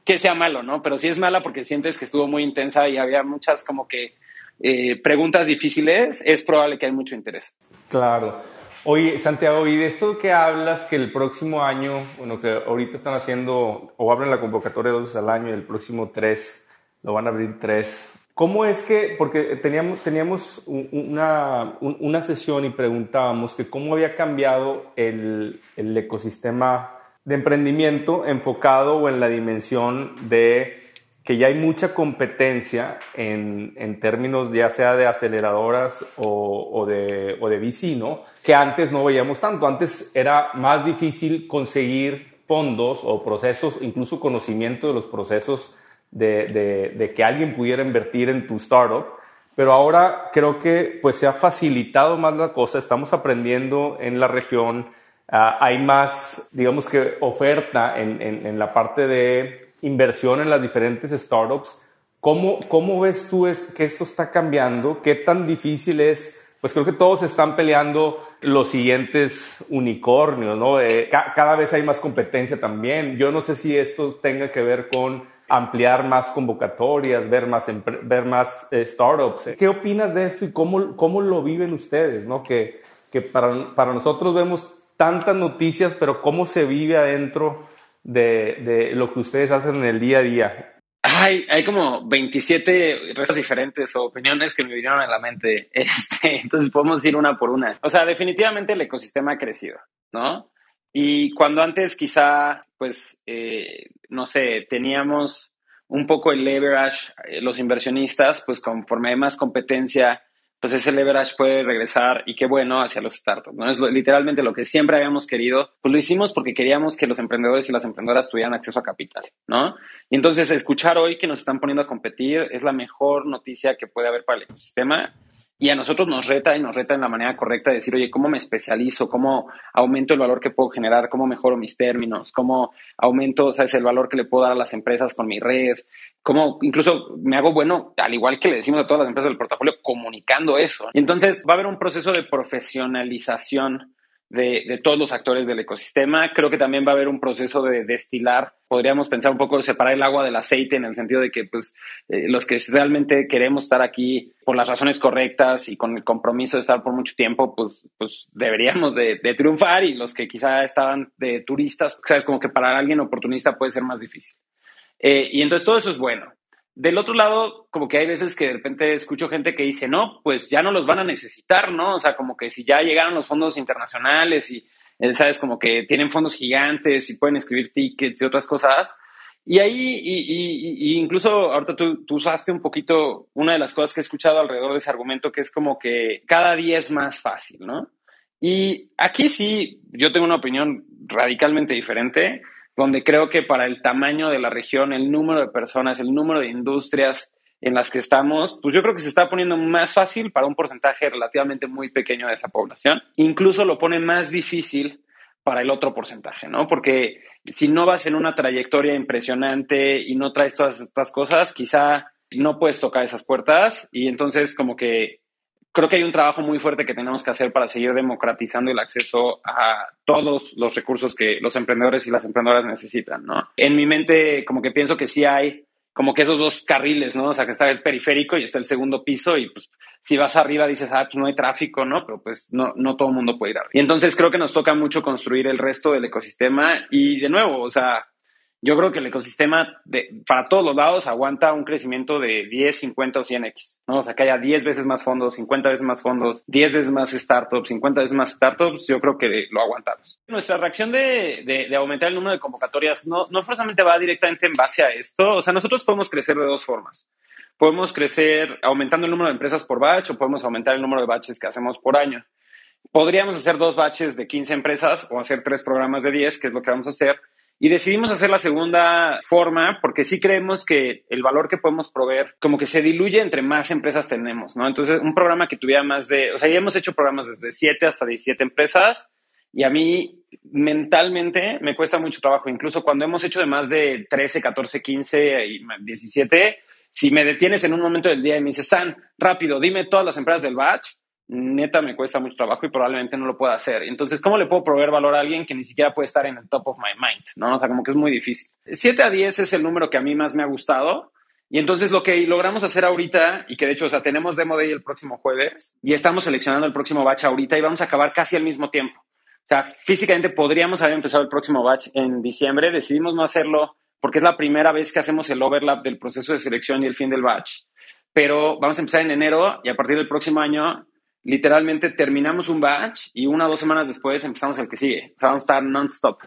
que sea malo, ¿no? Pero si es mala porque sientes que estuvo muy intensa y había muchas como que eh, preguntas difíciles, es probable que hay mucho interés. Claro. Oye, Santiago, y de esto que hablas, que el próximo año, bueno, que ahorita están haciendo o abren la convocatoria dos veces al año y el próximo tres, lo van a abrir tres. ¿Cómo es que, porque teníamos, teníamos una, una sesión y preguntábamos que cómo había cambiado el, el ecosistema de emprendimiento enfocado o en la dimensión de que ya hay mucha competencia en, en términos ya sea de aceleradoras o, o, de, o de VC, Que antes no veíamos tanto. Antes era más difícil conseguir fondos o procesos, incluso conocimiento de los procesos de, de, de que alguien pudiera invertir en tu startup. Pero ahora creo que pues se ha facilitado más la cosa. Estamos aprendiendo en la región Ah, hay más, digamos que, oferta en, en, la parte de inversión en las diferentes startups. ¿Cómo, cómo ves tú es, que esto está cambiando? ¿Qué tan difícil es? Pues creo que todos están peleando los siguientes unicornios, ¿no? Eh, cada vez hay más competencia también. Yo no sé si esto tenga que ver con ampliar más convocatorias, ver más, ver más eh, startups. ¿Qué opinas de esto y cómo, cómo lo viven ustedes? ¿no? Que, que para, para nosotros vemos tantas noticias, pero cómo se vive adentro de, lo que ustedes hacen en el día a día. Hay, hay como 27 respuestas diferentes o opiniones que me vinieron a la mente. (laughs) Este, entonces podemos ir una por una. O sea, definitivamente el ecosistema ha crecido, ¿no? Y cuando antes quizá, pues, eh, no sé, teníamos un poco el leverage, eh, los inversionistas, pues conforme hay más competencia, pues ese leverage puede regresar y qué bueno hacia los startups, ¿no? Es literalmente lo que siempre habíamos querido, pues lo hicimos porque queríamos que los emprendedores y las emprendedoras tuvieran acceso a capital, ¿no? Y entonces escuchar hoy que nos están poniendo a competir es la mejor noticia que puede haber para el ecosistema y a nosotros nos reta y nos reta en la manera correcta de decir, oye, ¿cómo me especializo? ¿Cómo aumento el valor que puedo generar? ¿Cómo mejoro mis términos? ¿Cómo aumento, sabes, el valor que le puedo dar a las empresas con mi red? ¿Cómo incluso me hago bueno, al igual que le decimos a todas las empresas del portafolio, comunicando eso? Entonces va a haber un proceso de profesionalización de, todos los actores del ecosistema. Creo que también va a haber un proceso de destilar. Podríamos pensar un poco de separar el agua del aceite en el sentido de que pues, eh, los que realmente queremos estar aquí por las razones correctas y con el compromiso de estar por mucho tiempo, pues, pues deberíamos de, triunfar y los que quizá estaban de turistas, sabes, como que para alguien oportunista puede ser más difícil. Eh, y entonces todo eso es bueno. Del otro lado, como que hay veces que de repente escucho gente que dice, no, pues ya no los van a necesitar, ¿no? O sea, como que si ya llegaron los fondos internacionales y, eh, ¿sabes? Como que tienen fondos gigantes y pueden escribir tickets y otras cosas. Y ahí, y, incluso ahorita tú, tú, usaste un poquito una de las cosas que he escuchado alrededor de ese argumento, que es como que cada día es más fácil, ¿no? Y aquí sí, yo tengo una opinión radicalmente diferente donde creo que para el tamaño de la región, el número de personas, el número de industrias en las que estamos, pues yo creo que se está poniendo más fácil para un porcentaje relativamente muy pequeño de esa población. Incluso lo pone más difícil para el otro porcentaje, ¿no? Porque si no vas en una trayectoria impresionante y no traes todas estas cosas, quizá no puedes tocar esas puertas y entonces como que creo que hay un trabajo muy fuerte que tenemos que hacer para seguir democratizando el acceso a todos los recursos que los emprendedores y las emprendedoras necesitan, ¿no? En mi mente, como que pienso que sí hay como que esos dos carriles, ¿no? O sea, que está el periférico y está el segundo piso y pues si vas arriba dices, ah, pues no hay tráfico, ¿no? Pero pues no, no todo el mundo puede ir arriba. Y entonces creo que nos toca mucho construir el resto del ecosistema y de nuevo, o sea, yo creo que el ecosistema para todos los lados aguanta un crecimiento de 10, 50 o 100x, ¿no? O sea, que haya 10 veces más fondos, 50 veces más fondos, 10 veces más startups, 50 veces más startups, yo creo que lo aguantamos. Nuestra reacción de, de, aumentar el número de convocatorias no, no forzosamente va directamente en base a esto. O sea, nosotros podemos crecer de dos formas. Podemos crecer aumentando el número de empresas por batch o podemos aumentar el número de batches que hacemos por año. Podríamos hacer dos batches de 15 empresas o hacer tres programas de 10, que es lo que vamos a hacer y decidimos hacer la segunda forma porque sí creemos que el valor que podemos proveer como que se diluye entre más empresas tenemos, ¿no? Entonces, un programa que tuviera más de, o sea, ya hemos hecho programas desde 7 hasta 17 empresas y a mí mentalmente me cuesta mucho trabajo, incluso cuando hemos hecho de más de 13, 14, 15 y 17, si me detienes en un momento del día y me dices, San, rápido, dime todas las empresas del batch, neta me cuesta mucho trabajo y probablemente no lo pueda hacer. Entonces, ¿cómo le puedo proveer valor a alguien que ni siquiera puede estar en el top of my mind? ¿no? O sea, como que es muy difícil. 7 a 10 es el número que a mí más me ha gustado. Y entonces lo que logramos hacer ahorita, y que de hecho, o sea, tenemos Demo Day el próximo jueves y estamos seleccionando el próximo batch ahorita y vamos a acabar casi al mismo tiempo. O sea, físicamente podríamos haber empezado el próximo batch en diciembre, decidimos no hacerlo porque es la primera vez que hacemos el overlap del proceso de selección y el fin del batch. Pero vamos a empezar en enero y a partir del próximo año literalmente terminamos un batch y una o dos semanas después empezamos el que sigue. O sea, vamos a estar non-stop.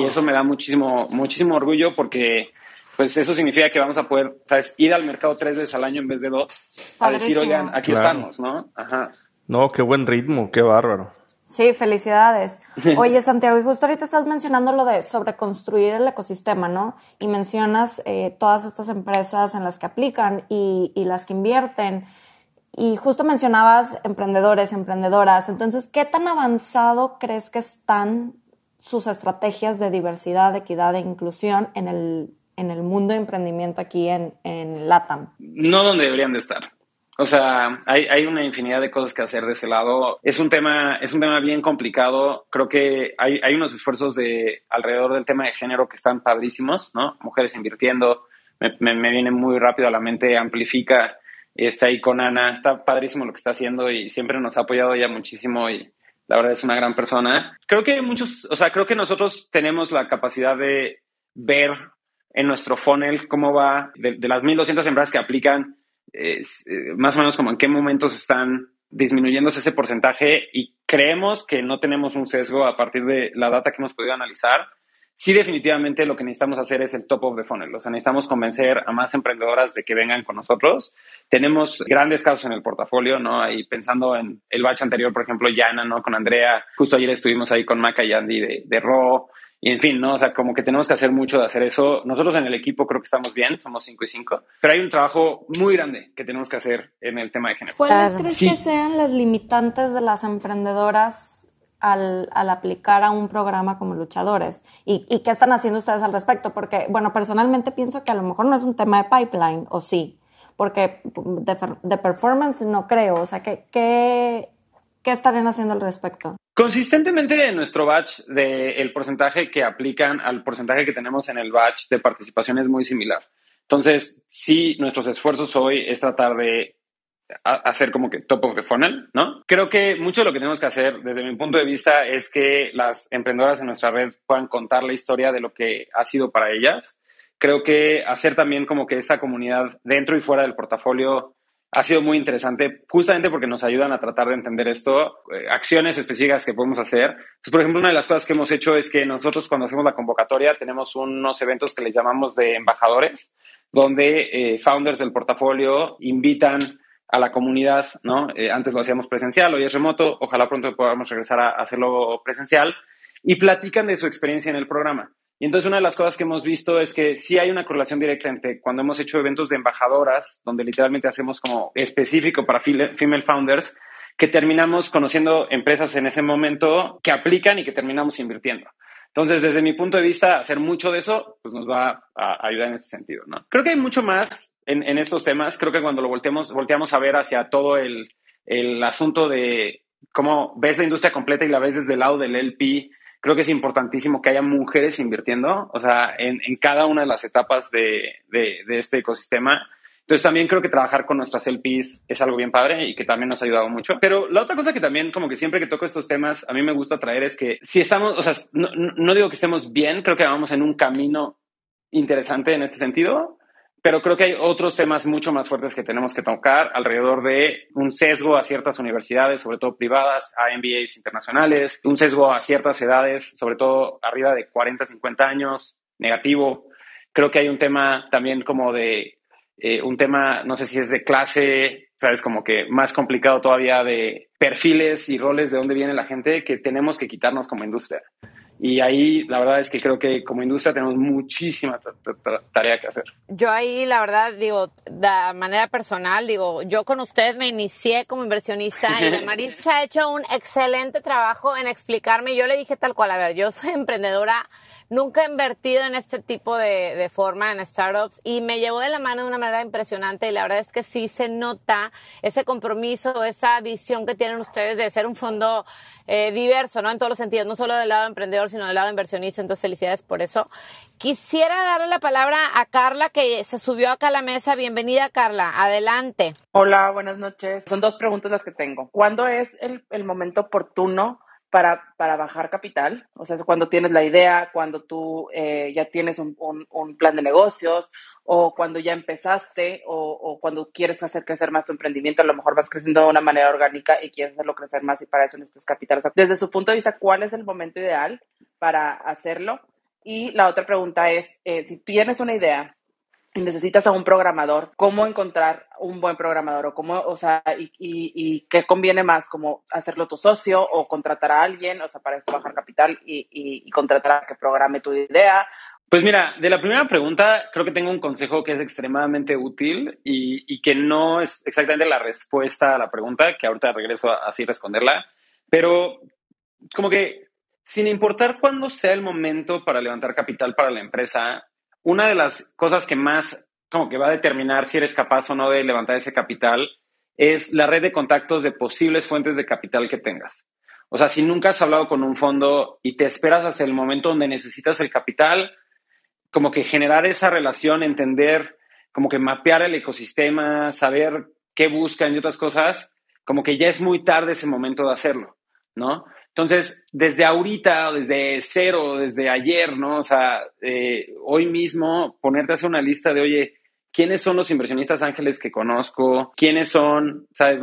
Y eso me da muchísimo, muchísimo orgullo porque pues eso significa que vamos a poder, ¿sabes? Ir al mercado tres veces al año en vez de dos. A decir, oigan, aquí estamos, ¿no? Ajá. No, qué buen ritmo, qué bárbaro. Sí, felicidades. (laughs) Oye, Santiago, y justo ahorita estás mencionando lo de sobreconstruir el ecosistema, ¿no? Y mencionas eh, todas estas empresas en las que aplican y, y las que invierten. Y justo mencionabas emprendedores, emprendedoras. Entonces, ¿qué tan avanzado crees que están sus estrategias de diversidad, equidad e inclusión en el, en el mundo de emprendimiento aquí en, en LATAM? No donde deberían de estar. O sea, hay, hay, una infinidad de cosas que hacer de ese lado. Es un tema, es un tema bien complicado. Creo que hay, hay unos esfuerzos de alrededor del tema de género que están padrísimos, ¿no? Mujeres invirtiendo. Me, me, me viene muy rápido a la mente, amplifica está ahí con Ana, está padrísimo lo que está haciendo y siempre nos ha apoyado ella muchísimo y la verdad es una gran persona. Creo que muchos, o sea, creo que nosotros tenemos la capacidad de ver en nuestro funnel cómo va, de, las 1.200 empresas que aplican, eh, más o menos como en qué momentos están disminuyéndose ese porcentaje y creemos que no tenemos un sesgo a partir de la data que hemos podido analizar sí definitivamente lo que necesitamos hacer es el top of the funnel. O sea, necesitamos convencer a más emprendedoras de que vengan con nosotros. Tenemos grandes casos en el portafolio, ¿no? Ahí pensando en el batch anterior, por ejemplo, Yana, ¿no? Con Andrea. Justo ayer estuvimos ahí con Maca y Andy de, de Raw. y en fin, ¿no? O sea, como que tenemos que hacer mucho de hacer eso. Nosotros en el equipo creo que estamos bien, somos cinco y cinco, pero hay un trabajo muy grande que tenemos que hacer en el tema de género. ¿Cuáles crees que sean las limitantes de las emprendedoras al, al, aplicar a un programa como luchadores? ¿Y, ¿Y qué están haciendo ustedes al respecto? Porque, bueno, personalmente pienso que a lo mejor no es un tema de pipeline, o sí, porque de, de performance no creo. O sea, ¿qué, qué, qué estarían haciendo al respecto? Consistentemente en nuestro batch, de el porcentaje que aplican al porcentaje que tenemos en el batch de participación es muy similar. Entonces, sí, nuestros esfuerzos hoy es tratar de hacer como que top of the funnel, ¿no? Creo que mucho de lo que tenemos que hacer desde mi punto de vista es que las emprendedoras en nuestra red puedan contar la historia de lo que ha sido para ellas. Creo que hacer también como que esa comunidad dentro y fuera del portafolio ha sido muy interesante, justamente porque nos ayudan a tratar de entender esto, eh, acciones específicas que podemos hacer. Por ejemplo, una de las cosas que hemos hecho es que nosotros cuando hacemos la convocatoria tenemos unos eventos que les llamamos de embajadores, donde eh, founders del portafolio invitan a la comunidad, ¿no? Eh, antes lo hacíamos presencial, hoy es remoto, ojalá pronto podamos regresar a hacerlo presencial, y platican de su experiencia en el programa. Y entonces una de las cosas que hemos visto es que sí hay una correlación directa entre cuando hemos hecho eventos de embajadoras, donde literalmente hacemos como específico para female founders, que terminamos conociendo empresas en ese momento que aplican y que terminamos invirtiendo. Entonces, desde mi punto de vista, hacer mucho de eso, pues nos va a ayudar en ese sentido, ¿no? Creo que hay mucho más en, en estos temas. Creo que cuando lo volteamos, volteamos a ver hacia todo el, el asunto de cómo ves la industria completa y la ves desde el lado del LP, creo que es importantísimo que haya mujeres invirtiendo, o sea, en, en cada una de las etapas de, de, de, este ecosistema. Entonces también creo que trabajar con nuestras LPs es algo bien padre y que también nos ha ayudado mucho. Pero la otra cosa que también como que siempre que toco estos temas a mí me gusta traer es que si estamos, o sea, no, no digo que estemos bien, creo que vamos en un camino interesante en este sentido, pero creo que hay otros temas mucho más fuertes que tenemos que tocar alrededor de un sesgo a ciertas universidades, sobre todo privadas, a MBAs internacionales, un sesgo a ciertas edades, sobre todo arriba de 40, 50 años, negativo. Creo que hay un tema también como de, eh, un tema, no sé si es de clase, sabes, como que más complicado todavía de perfiles y roles de dónde viene la gente que tenemos que quitarnos como industria. Y ahí la verdad es que creo que como industria tenemos muchísima tarea que hacer. Yo ahí la verdad digo, de manera personal, digo, yo con usted me inicié como inversionista y (laughs) Marisa ha hecho un excelente trabajo en explicarme. Yo le dije tal cual, a ver, yo soy emprendedora Nunca he invertido en este tipo de, de, forma en startups y me llevó de la mano de una manera impresionante y la verdad es que sí se nota ese compromiso, esa visión que tienen ustedes de ser un fondo eh, diverso, ¿no? En todos los sentidos, no solo del lado emprendedor, sino del lado inversionista. Entonces, felicidades por eso. Quisiera darle la palabra a Carla, que se subió acá a la mesa. Bienvenida, Carla. Adelante. Hola, buenas noches. Son dos preguntas las que tengo. ¿Cuándo es el, el momento oportuno para, para bajar capital, o sea, cuando tienes la idea, cuando tú eh, ya tienes un, un, plan de negocios o cuando ya empezaste o, o, cuando quieres hacer crecer más tu emprendimiento, a lo mejor vas creciendo de una manera orgánica y quieres hacerlo crecer más y para eso necesitas capital. O sea, desde su punto de vista, ¿cuál es el momento ideal para hacerlo? Y la otra pregunta es, eh, si tienes una idea necesitas a un programador, cómo encontrar un buen programador o cómo, o sea, y, qué conviene más, como hacerlo tu socio o contratar a alguien, o sea, para esto bajar capital y, y contratar a que programe tu idea. Pues mira, de la primera pregunta, creo que tengo un consejo que es extremadamente útil y, que no es exactamente la respuesta a la pregunta, que ahorita regreso a así responderla, pero como que sin importar cuándo sea el momento para levantar capital para la empresa, una de las cosas que más como que va a determinar si eres capaz o no de levantar ese capital es la red de contactos de posibles fuentes de capital que tengas. O sea, si nunca has hablado con un fondo y te esperas hasta el momento donde necesitas el capital, como que generar esa relación, entender, como que mapear el ecosistema, saber qué buscan y otras cosas, como que ya es muy tarde ese momento de hacerlo, ¿no? Entonces, desde ahorita, desde cero, desde ayer, ¿no? O sea, eh, hoy mismo ponerte a hacer una lista de, oye, ¿quiénes son los inversionistas ángeles que conozco? ¿Quiénes son, sabes,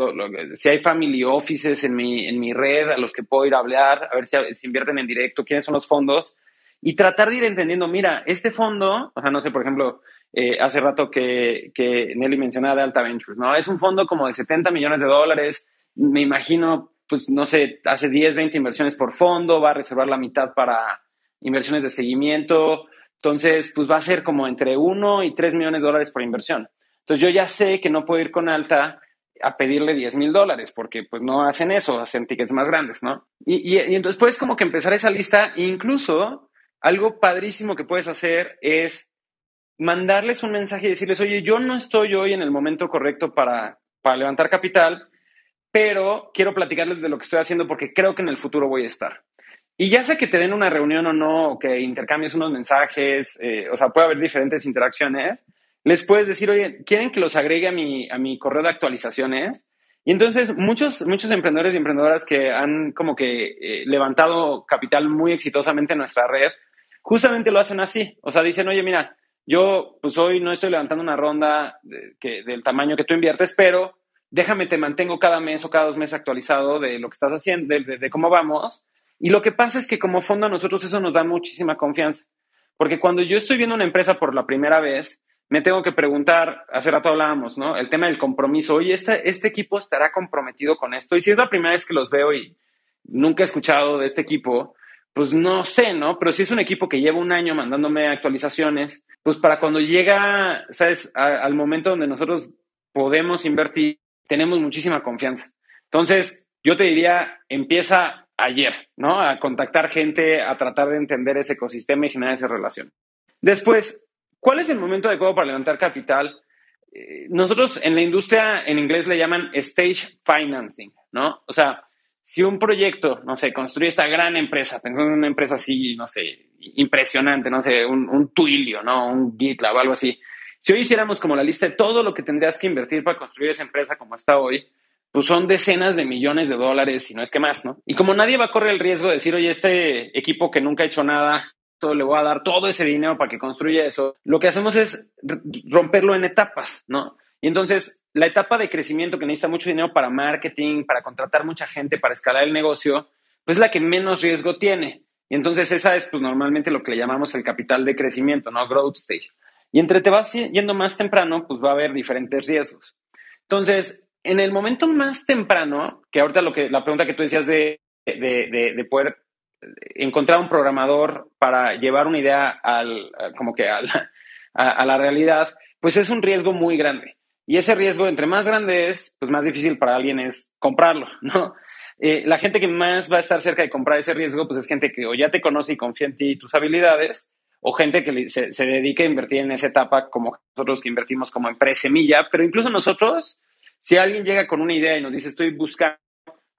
si hay family offices en mi, en mi red a los que puedo ir a hablar, a ver si, si invierten en directo, quiénes son los fondos? Y tratar de ir entendiendo, mira, este fondo, o sea, no sé, por ejemplo, eh, hace rato que, que Nelly mencionaba de Alta Ventures, ¿no? Es un fondo como de 70 millones de dólares, me imagino pues no sé, hace 10, 20 inversiones por fondo, va a reservar la mitad para, inversiones de seguimiento. Entonces, pues va a ser como entre 1 y 3 millones de dólares por inversión. Entonces, yo ya sé que no puedo ir con alta a pedirle 10 mil dólares, porque pues no hacen eso, hacen tickets más grandes, ¿no? Y, y, entonces puedes como que empezar esa lista, incluso algo padrísimo que puedes hacer es mandarles un mensaje y decirles, oye, yo no estoy hoy en el momento correcto para, para levantar capital, pero quiero platicarles de lo que estoy haciendo porque creo que en el futuro voy a estar. Y ya sea que te den una reunión o no, o que intercambies unos mensajes, eh, o sea, puede haber diferentes interacciones, les puedes decir, oye, ¿quieren que los agregue a mi, a mi correo de actualizaciones? Y entonces muchos, muchos emprendedores y emprendedoras que han como que eh, levantado capital muy exitosamente en nuestra red, justamente lo hacen así. O sea, dicen, oye, mira, yo pues hoy no estoy levantando una ronda que, del tamaño que tú inviertes, pero déjame, te mantengo cada mes o cada dos meses actualizado de lo que estás haciendo, de, cómo vamos. Y lo que pasa es que como fondo a nosotros eso nos da muchísima confianza. Porque cuando yo estoy viendo una empresa por la primera vez, me tengo que preguntar, hace rato hablábamos, ¿no? El tema del compromiso. Oye, este, este equipo estará comprometido con esto. Y si es la primera vez que los veo y nunca he escuchado de este equipo, pues no sé, ¿no? Pero si es un equipo que lleva un año mandándome actualizaciones, pues para cuando llega, ¿sabes? al momento donde nosotros podemos invertir, tenemos muchísima confianza. Entonces, yo te diría, empieza ayer, ¿no? A contactar gente, a tratar de entender ese ecosistema y generar esa relación. Después, ¿cuál es el momento adecuado para levantar capital? Eh, nosotros en la industria en inglés le llaman stage financing, ¿no? O sea, si un proyecto, no sé, construye esta gran empresa, pensando en una empresa así, no sé, impresionante, no sé, un, un Twilio, ¿no? Un GitLab, algo así. Si hoy hiciéramos como la lista de todo lo que tendrías que invertir para construir esa empresa como está hoy, pues son decenas de millones de dólares, si no es que más, ¿no? Y como nadie va a correr el riesgo de decir, oye, este equipo que nunca ha hecho nada, le voy a dar todo ese dinero para que construya eso, lo que hacemos es romperlo en etapas, ¿no? Y entonces, la etapa de crecimiento que necesita mucho dinero para marketing, para contratar mucha gente, para escalar el negocio, pues es la que menos riesgo tiene. Y entonces esa es pues normalmente lo que le llamamos el capital de crecimiento, ¿no? Growth stage. Y entre te vas yendo más temprano, pues va a haber diferentes riesgos. Entonces, en el momento más temprano, que ahorita lo que, la pregunta que tú decías de, de, de, poder encontrar un programador para llevar una idea al, como que (laughs) a la realidad, pues es un riesgo muy grande. Y ese riesgo, entre más grande es, pues más difícil para alguien es comprarlo, (laughs) ¿no? Eh, la gente que más va a estar cerca de comprar ese riesgo, pues es gente que o ya te conoce y confía en ti y tus habilidades, o gente que se, se dedica a invertir en esa etapa como nosotros que invertimos como empresa semilla, pero incluso nosotros, si alguien llega con una idea y nos dice, estoy buscando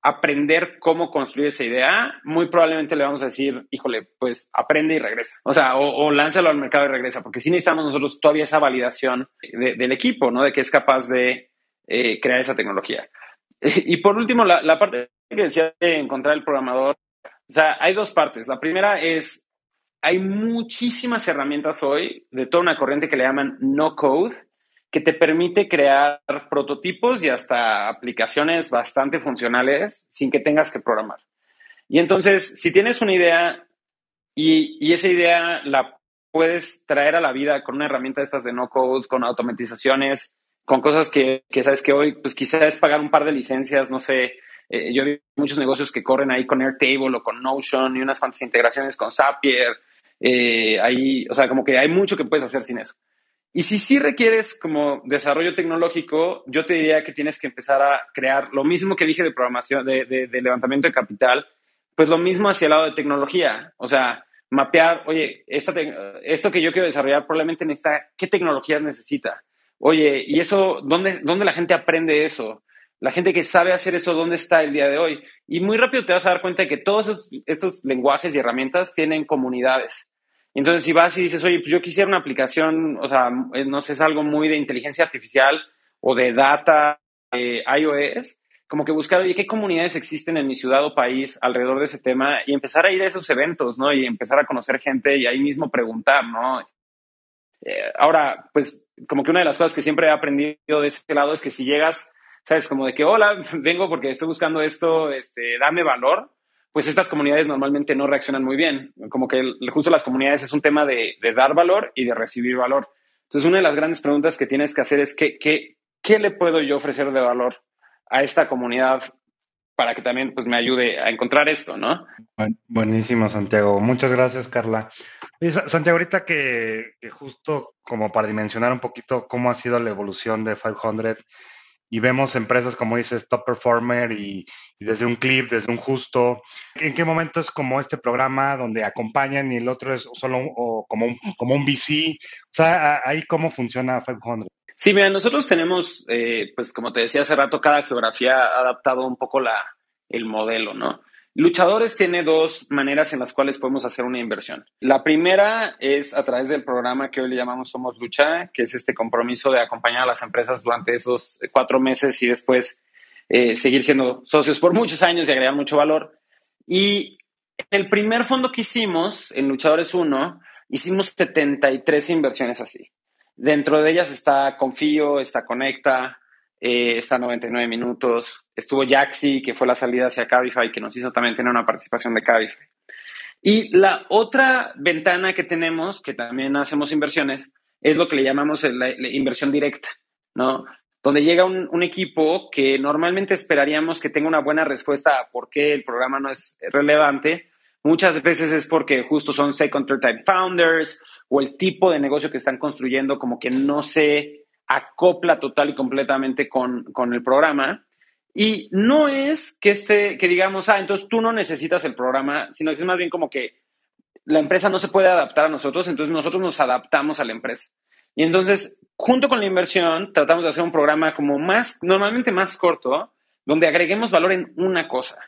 aprender cómo construir esa idea, muy probablemente le vamos a decir, híjole, pues aprende y regresa. O sea, o, lánzalo al mercado y regresa, porque sí necesitamos nosotros todavía esa validación del equipo, ¿no? De que es capaz de eh, crear esa tecnología. Y por último, la, parte que decía de encontrar el programador, o sea, hay dos partes. La primera es, hay muchísimas herramientas hoy de toda una corriente que le llaman no code, que te permite crear prototipos y hasta aplicaciones bastante funcionales sin que tengas que programar. Y entonces, si tienes una idea y, esa idea la puedes traer a la vida con una herramienta de estas de no code, con automatizaciones, con cosas que, sabes que hoy, pues quizás pagar un par de licencias, no sé. Eh, yo vi muchos negocios que corren ahí con Airtable o con Notion y unas cuantas integraciones con Zapier. Eh, ahí, o sea, como que hay mucho que puedes hacer sin eso. Y si sí requieres como desarrollo tecnológico, yo te diría que tienes que empezar a crear lo mismo que dije de programación, de, levantamiento de capital, pues lo mismo hacia el lado de tecnología. O sea, mapear, oye, esto que yo quiero desarrollar probablemente necesita, ¿qué tecnologías necesita? Oye, ¿y eso, dónde, dónde la gente aprende eso? La gente que sabe hacer eso, ¿dónde está el día de hoy? Y muy rápido te vas a dar cuenta de que todos estos lenguajes y herramientas tienen comunidades. Entonces, si vas y dices, oye, pues yo quisiera una aplicación, o sea, eh, no sé, es algo muy de inteligencia artificial o de data eh, iOS, como que buscar, oye, ¿qué comunidades existen en mi ciudad o país alrededor de ese tema? Y empezar a ir a esos eventos, ¿no? Y empezar a conocer gente y ahí mismo preguntar, ¿no? Eh, ahora, pues, como que una de las cosas que siempre he aprendido de ese lado es que si llegas, sabes, como de que, hola, (laughs) vengo porque estoy buscando esto, este, dame valor, pues estas comunidades normalmente no reaccionan muy bien. Como que justo las comunidades es un tema de, dar valor y de recibir valor. Entonces, una de las grandes preguntas que tienes que hacer es ¿qué, qué, qué le puedo yo ofrecer de valor a esta comunidad para que también pues me ayude a encontrar esto, ¿no? Buenísimo, Santiago. Muchas gracias, Carla. Santiago, ahorita que, justo como para dimensionar un poquito cómo ha sido la evolución de 500 y vemos empresas como dices Top Performer y, desde un clip, desde un justo, ¿en qué momento es como este programa donde acompañan y el otro es solo como, un, como un VC? O sea, ahí cómo funciona 500. Sí, mira, nosotros tenemos, eh, pues como te decía hace rato, cada geografía ha adaptado un poco la, el modelo, ¿no? Luchadores tiene dos maneras en las cuales podemos hacer una inversión. La primera es a través del programa que hoy le llamamos Somos Lucha, que es este compromiso de acompañar a las empresas durante esos cuatro meses y después eh, seguir siendo socios por muchos años y agregar mucho valor. Y en el primer fondo que hicimos, en Luchadores 1, hicimos 73 inversiones así. Dentro de ellas está Confío, está Conecta, eh, está 99 minutos. Estuvo Jaxi, que fue la salida hacia Cabify, que nos hizo también tener una participación de Cabify. Y la otra ventana que tenemos, que también hacemos inversiones, es lo que le llamamos la, inversión directa, ¿no? Donde llega un, un, equipo que normalmente esperaríamos que tenga una buena respuesta a por qué el programa no es relevante. Muchas veces es porque justo son second, third time founders o el tipo de negocio que están construyendo como que no se acopla total y completamente con, con el programa. Y no es que, este, que digamos, ah, entonces tú no necesitas el programa, sino que es más bien como que la empresa no se puede adaptar a nosotros, entonces nosotros nos adaptamos a la empresa. Y entonces, junto con la inversión, tratamos de hacer un programa como más, normalmente más corto, donde agreguemos valor en una cosa.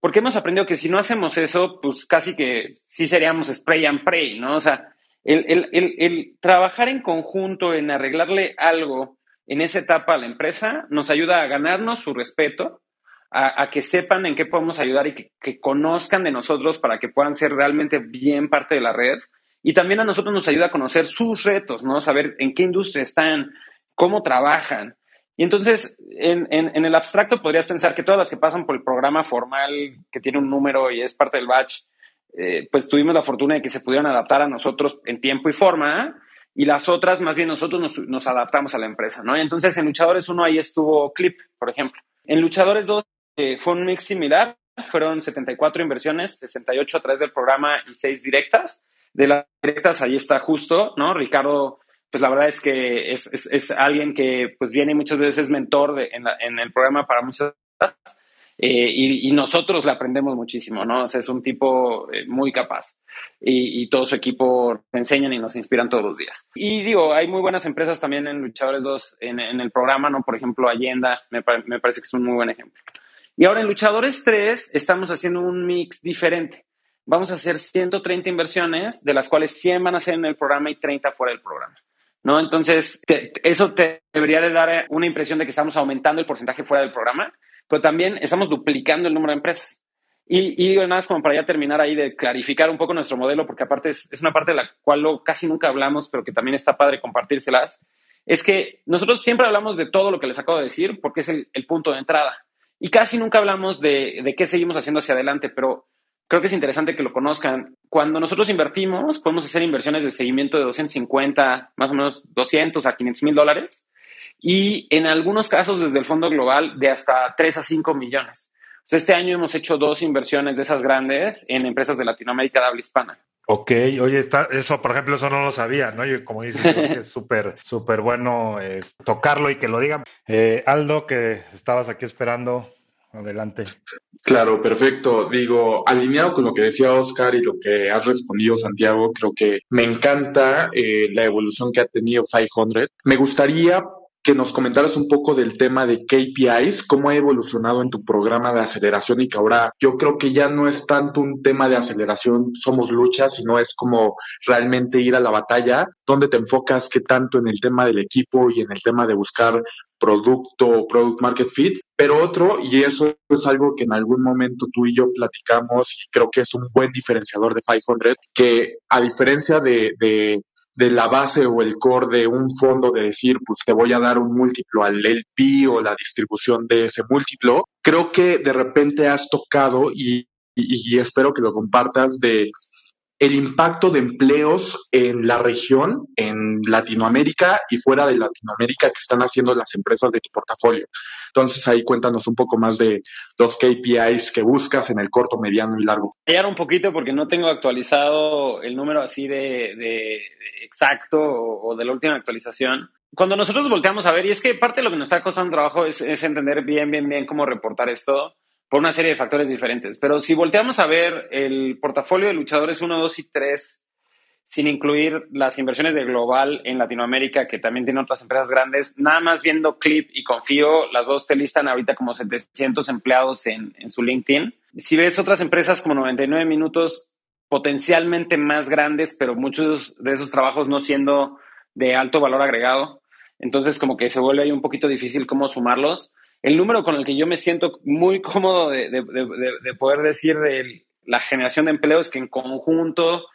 Porque hemos aprendido que si no hacemos eso, pues casi que sí seríamos spray and pray, ¿no? O sea, el, trabajar en conjunto, en arreglarle algo en esa etapa a la empresa, nos ayuda a ganarnos su respeto, a, que sepan en qué podemos ayudar y que, conozcan de nosotros para que puedan ser realmente bien parte de la red. Y también a nosotros nos ayuda a conocer sus retos, ¿no? Saber en qué industria están, cómo trabajan. Y entonces, en, en, el abstracto podrías pensar que todas las que pasan por el programa formal, que tiene un número y es parte del batch, eh, pues tuvimos la fortuna de que se pudieran adaptar a nosotros en tiempo y forma, y las otras, más bien nosotros nos, adaptamos a la empresa, ¿no? Entonces, en Luchadores 1 ahí estuvo Clip, por ejemplo. En Luchadores 2 eh, fue un mix similar, fueron 74 inversiones, 68 a través del programa y 6 directas. De las directas ahí está justo, ¿no? Ricardo, pues la verdad es que es, alguien que pues viene muchas veces mentor en, en, el programa para muchas eh, y, nosotros le aprendemos muchísimo, ¿no? O sea, es un tipo eh, muy capaz y, todo su equipo enseñan y nos inspiran todos los días. Y digo, hay muy buenas empresas también en Luchadores 2 en, el programa, ¿no? Por ejemplo, Allenda, me, me, parece que es un muy buen ejemplo. Y ahora en Luchadores 3 estamos haciendo un mix diferente. Vamos a hacer 130 inversiones, de las cuales 100 van a ser en el programa y 30 fuera del programa. ¿No? Entonces, eso te debería de dar una impresión de que estamos aumentando el porcentaje fuera del programa pero también estamos duplicando el número de empresas. Y, y nada más como para ya terminar ahí de clarificar un poco nuestro modelo, porque aparte es, una parte de la cual casi nunca hablamos, pero que también está padre compartírselas, es que nosotros siempre hablamos de todo lo que les acabo de decir, porque es el, punto de entrada. Y casi nunca hablamos de, de qué seguimos haciendo hacia adelante, pero creo que es interesante que lo conozcan. Cuando nosotros invertimos, podemos hacer inversiones de seguimiento de 250, más o menos 200 a 500 mil dólares y en algunos casos desde el Fondo Global de hasta 3 a 5 millones. este año hemos hecho dos inversiones de esas grandes en empresas de Latinoamérica de habla hispana. Ok, oye, está, eso, por ejemplo, eso no lo sabía, ¿no? Y como dices, es súper, súper bueno tocarlo y que lo digan. Eh, Aldo, que estabas aquí esperando, adelante. Claro, perfecto. Digo, alineado con lo que decía Oscar y lo que has respondido, Santiago, creo que me encanta eh, la evolución que ha tenido 500. Me gustaría que nos comentaras un poco del tema de KPIs, cómo ha evolucionado en tu programa de aceleración y que ahora yo creo que ya no es tanto un tema de aceleración, somos luchas, sino es como realmente ir a la batalla, donde te enfocas qué tanto en el tema del equipo y en el tema de buscar producto, product market fit, pero otro, y eso es algo que en algún momento tú y yo platicamos y creo que es un buen diferenciador de 500, que a diferencia de, de de la base o el core de un fondo de decir, pues te voy a dar un múltiplo al LP o la distribución de ese múltiplo, creo que de repente has tocado y, espero que lo compartas de el impacto de empleos en la región, en Latinoamérica y fuera de Latinoamérica que están haciendo las empresas de tu portafolio. Entonces ahí cuéntanos un poco más de los KPIs que buscas en el corto, mediano y largo. Callar un poquito porque no tengo actualizado el número así de, exacto o, de la última actualización. Cuando nosotros volteamos a ver, y es que parte de lo que nos está costando trabajo es, es entender bien, bien, bien cómo reportar esto por una serie de factores diferentes. Pero si volteamos a ver el portafolio de luchadores 1, 2 y 3, sin incluir las inversiones de Global en Latinoamérica, que también tiene otras empresas grandes, nada más viendo Clip y Confío, las dos te listan ahorita como 700 empleados en, en su LinkedIn. Si ves otras empresas como 99 Minutos, potencialmente más grandes, pero muchos de esos trabajos no siendo de alto valor agregado, entonces como que se vuelve ahí un poquito difícil cómo sumarlos el número con el que yo me siento muy (laughs) cómodo de, poder decir de la generación de empleo es que en conjunto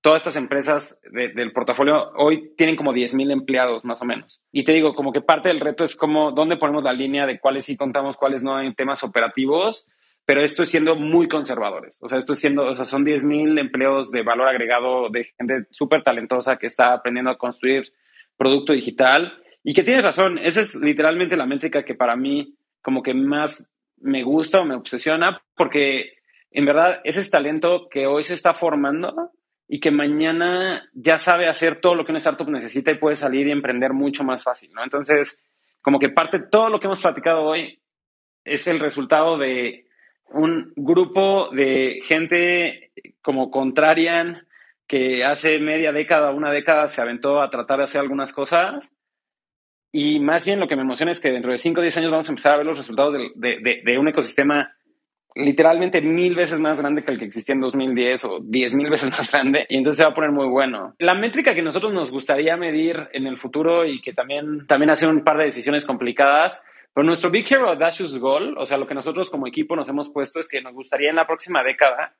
todas estas empresas del portafolio hoy tienen como 10 mil empleados más o menos. Y te digo, como que parte del reto es como dónde ponemos la línea de cuáles sí contamos, cuáles no en temas operativos, pero esto es siendo muy conservadores. O sea, esto es siendo, o sea, son 10 mil empleos de valor agregado de gente súper talentosa que está aprendiendo a construir producto digital y que tienes razón, esa es literalmente la métrica que para mí como que más me gusta o me obsesiona, porque en verdad ese es talento que hoy se está formando y que mañana ya sabe hacer todo lo que una startup necesita y puede salir y emprender mucho más fácil, ¿no? Entonces, como que parte todo lo que hemos platicado hoy es el resultado de un grupo de gente como Contrarian que hace media década, una década se aventó a tratar de hacer algunas cosas y más bien lo que me emociona es que dentro de 5 o 10 años vamos a empezar a ver los resultados de, un ecosistema literalmente mil veces más grande que el que existía en 2010 o 10 mil veces (laughs) más grande y entonces se va a poner muy bueno. La métrica que nosotros nos gustaría medir en el futuro y que también, también hace un par de decisiones complicadas, pero nuestro Big Hero Audacious Goal, o sea, lo que nosotros como equipo nos hemos puesto es que nos gustaría en la próxima década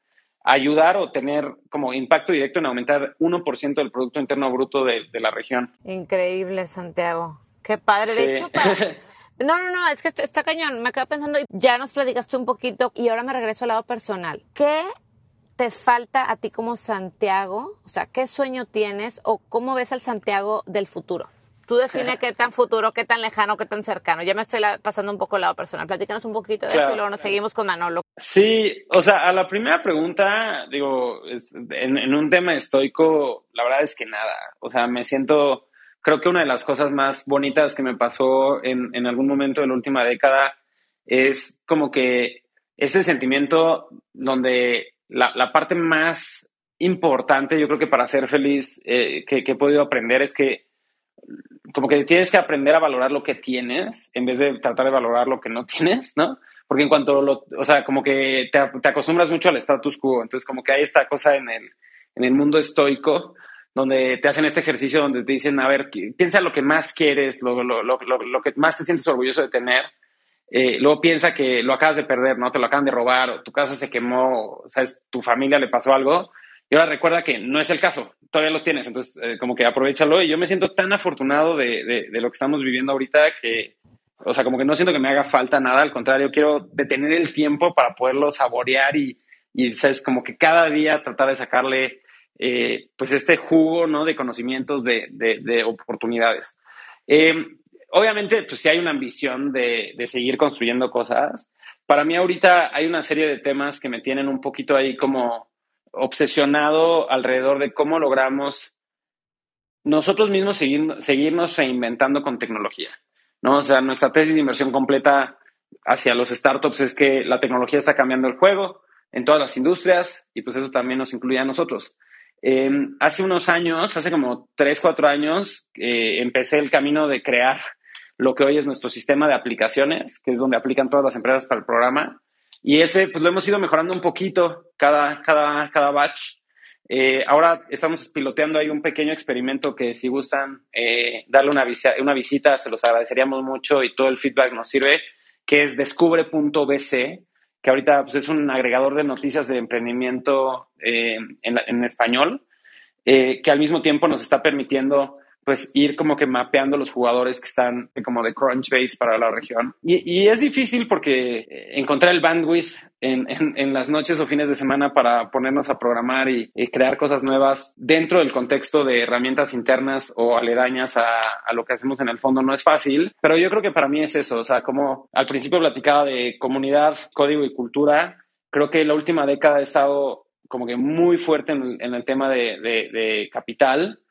ayudar o tener como impacto directo en aumentar 1% del Producto Interno Bruto de la región. Increíble, Santiago. Qué padre. De hecho, (laughs) No, no, no, es que está, cañón. Me quedo pensando, ya nos platicaste un poquito y ahora me regreso al lado personal. ¿Qué te falta a ti como Santiago? O sea, ¿qué sueño tienes o cómo ves al Santiago del futuro? Tú define (laughs) qué tan futuro, qué tan lejano, qué tan cercano. Ya me estoy pasando un poco al lado personal. Platícanos un poquito de eso y luego nos seguimos con Manolo. Sí, o sea, a la primera pregunta, digo, en, en un tema estoico, la verdad es que nada. O sea, me siento creo que una de las cosas más bonitas que me pasó en, en algún momento de la última década es como que este sentimiento donde la, la parte más importante, yo creo que para ser feliz, eh, que, he podido aprender es que como que tienes que aprender a valorar lo que tienes en vez de tratar de valorar lo que no (laughs) tienes, ¿no? Porque en cuanto lo, o sea, como que te, te acostumbras mucho al status quo, entonces como que hay esta cosa en el, en el mundo estoico donde te hacen este ejercicio donde te dicen, a ver, piensa lo que más quieres, lo, lo, lo, lo que más te sientes orgulloso de tener. Eh, luego piensa que lo acabas de perder, ¿no? Te lo acaban de robar, o tu casa se quemó, sabes, tu familia le pasó algo. Y ahora recuerda que no es el caso, todavía los tienes, entonces eh, como que aprovechalo. Y yo me siento tan afortunado de, de, de, lo que estamos viviendo ahorita que, o sea, como que no siento que me haga falta nada, al contrario, quiero detener el tiempo para poderlo saborear y, y sabes, como que cada día tratar de sacarle eh, pues este jugo ¿no? de conocimientos, de, de, oportunidades. Eh, obviamente, pues sí hay una ambición de, de, seguir construyendo cosas. Para mí ahorita hay una serie de temas que me tienen un poquito ahí como obsesionado alrededor de cómo logramos nosotros mismos seguir, seguirnos reinventando con tecnología. ¿no? O sea, nuestra tesis de inversión completa hacia los startups es que la tecnología está cambiando el juego en todas las industrias y pues eso también nos incluye a nosotros. Em, hace unos años, hace como tres, cuatro años, eh, empecé el camino de crear lo que hoy es nuestro sistema de aplicaciones, que es donde aplican todas las empresas para el programa. Y ese, pues lo hemos ido mejorando un poquito cada, cada, cada batch. Eh, ahora estamos piloteando ahí un pequeño experimento que si gustan eh, darle una, una visita, se los agradeceríamos mucho y todo el feedback nos sirve, que es descubre.bc que ahorita pues, es un agregador de noticias de emprendimiento eh, en, español, eh, que al mismo tiempo nos está permitiendo pues ir como que mapeando los jugadores que están como de Crunchbase para la región. Y, es difícil porque encontrar el bandwidth en, en, las noches o fines de semana para ponernos a programar y, crear cosas nuevas dentro del contexto de herramientas internas o aledañas a, a, lo que hacemos en el fondo no es fácil, pero yo creo que para mí es eso, o sea, como al principio platicaba de comunidad, código y cultura, creo que la última década he estado como que muy fuerte en, el tema de, de capital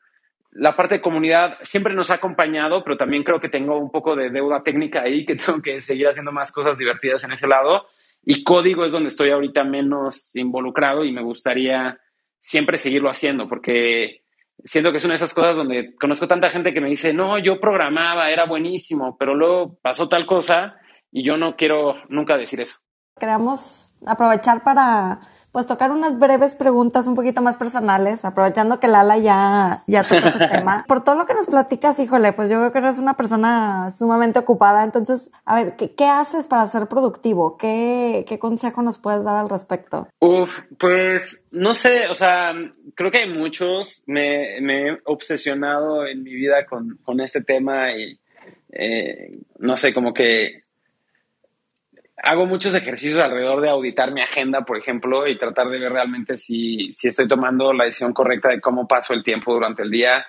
la parte de comunidad siempre nos ha acompañado, pero también creo que tengo un poco de deuda técnica ahí, que (laughs) tengo que seguir haciendo más cosas divertidas en ese lado. Y código es donde estoy ahorita menos involucrado y me gustaría siempre seguirlo haciendo, porque siento que es una de esas cosas donde conozco tanta gente que me dice, no, yo programaba, era buenísimo, pero luego pasó tal cosa y yo no quiero nunca decir eso. Queremos aprovechar para pues tocar unas breves preguntas un poquito más personales, aprovechando que Lala ya, ya tocó ese (laughs) tema. Por todo lo que nos platicas, híjole, pues yo creo que eres una persona sumamente ocupada. Entonces, a ver, ¿qué, qué haces para ser productivo? ¿Qué, ¿Qué consejo nos puedes dar al respecto? Uf, pues no sé, o sea, creo que hay muchos. Me, me he obsesionado en mi vida con, con este tema y eh, no sé, como que hago muchos ejercicios alrededor de auditar mi agenda, por ejemplo, y tratar de ver realmente si, si estoy tomando la decisión correcta de cómo paso el tiempo durante el día.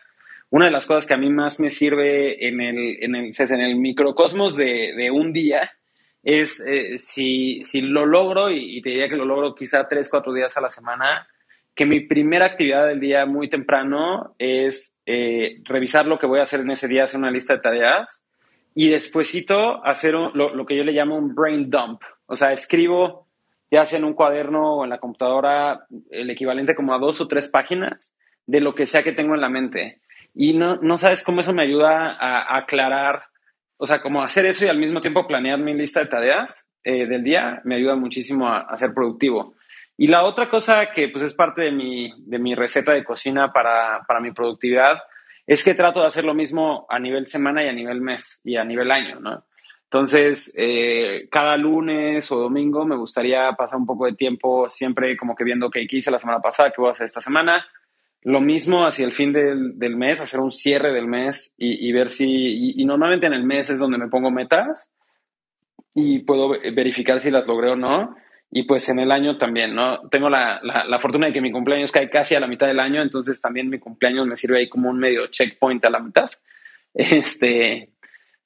Una de las cosas que a mí más me sirve en el, en el, en el microcosmos de, de un día es eh, si, si, lo logro, y, te diría que lo logro quizá tres, cuatro días a la semana, que mi primera actividad del día muy temprano es eh, revisar lo que voy a hacer en ese día, hacer una lista de tareas y despuesito hacer lo, que yo le llamo un brain dump. O sea, escribo ya sea en un cuaderno o en la computadora el equivalente como a dos o tres páginas de lo que sea que tengo en la mente. Y no, no sabes cómo eso me ayuda a, aclarar, o sea, como hacer eso y al mismo tiempo planear mi lista de tareas eh, del día me ayuda muchísimo a, a, ser productivo. Y la otra cosa que pues es parte de mi, de mi receta de cocina para, para mi productividad es que trato de hacer lo mismo a nivel semana y a nivel mes y a nivel año, ¿no? Entonces, eh, cada lunes o domingo me gustaría pasar un poco de tiempo siempre como que viendo qué hice la semana pasada, qué voy a hacer esta semana. Lo mismo hacia el fin del, del mes, hacer un cierre del mes y, ver si, y, y, normalmente en el mes es donde me pongo metas y puedo verificar si las logré o no. Y pues en el año también, ¿no? Tengo la, la, fortuna de que mi cumpleaños cae casi a la mitad del año, entonces también mi cumpleaños me sirve ahí como un medio checkpoint a la mitad. (laughs) Este,